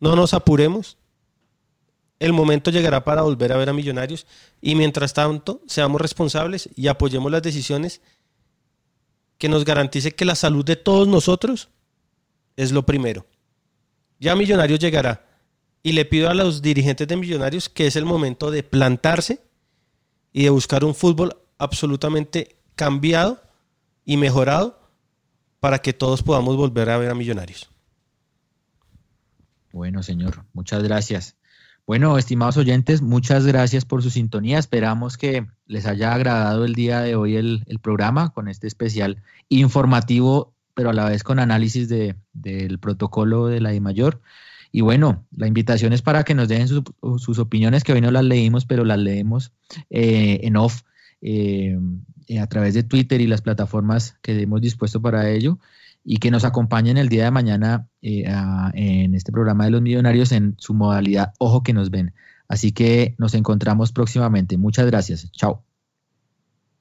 no nos apuremos. El momento llegará para volver a ver a Millonarios y mientras tanto seamos responsables y apoyemos las decisiones que nos garantice que la salud de todos nosotros es lo primero. Ya Millonarios llegará y le pido a los dirigentes de Millonarios que es el momento de plantarse y de buscar un fútbol absolutamente cambiado y mejorado para que todos podamos volver a ver a Millonarios. Bueno, señor, muchas gracias. Bueno, estimados oyentes, muchas gracias por su sintonía. Esperamos que les haya agradado el día de hoy el, programa con este especial informativo, pero a la vez con análisis de, del protocolo de la I mayor. Y bueno, la invitación es para que nos dejen sus opiniones, que hoy no las leímos, pero las leemos eh, en off eh, a través de Twitter y las plataformas que hemos dispuesto para ello y que nos acompañen el día de mañana eh, en este programa de los millonarios en su modalidad Ojo que nos ven. Así que nos encontramos próximamente. Muchas gracias. Chao.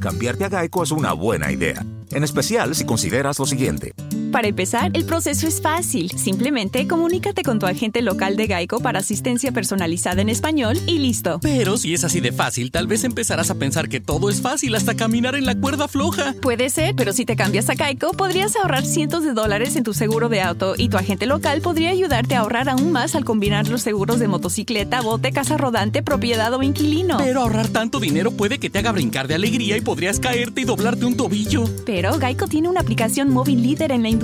Cambiarte a Geico es una buena idea, en especial si consideras lo siguiente. Para empezar, el proceso es fácil. Simplemente comunícate con tu agente local de Geico para asistencia personalizada en español y listo. Pero si es así de fácil, tal vez empezarás a pensar que todo es fácil hasta caminar en la cuerda floja. Puede ser, pero si te cambias a Geico, podrías ahorrar cientos de dólares en tu seguro de auto y tu agente local podría ayudarte a ahorrar aún más al combinar los seguros de motocicleta, bote, casa rodante, propiedad o inquilino. Pero ahorrar tanto dinero puede que te haga brincar de alegría y podrías caerte y doblarte un tobillo. Pero Geico tiene una aplicación móvil líder en la industria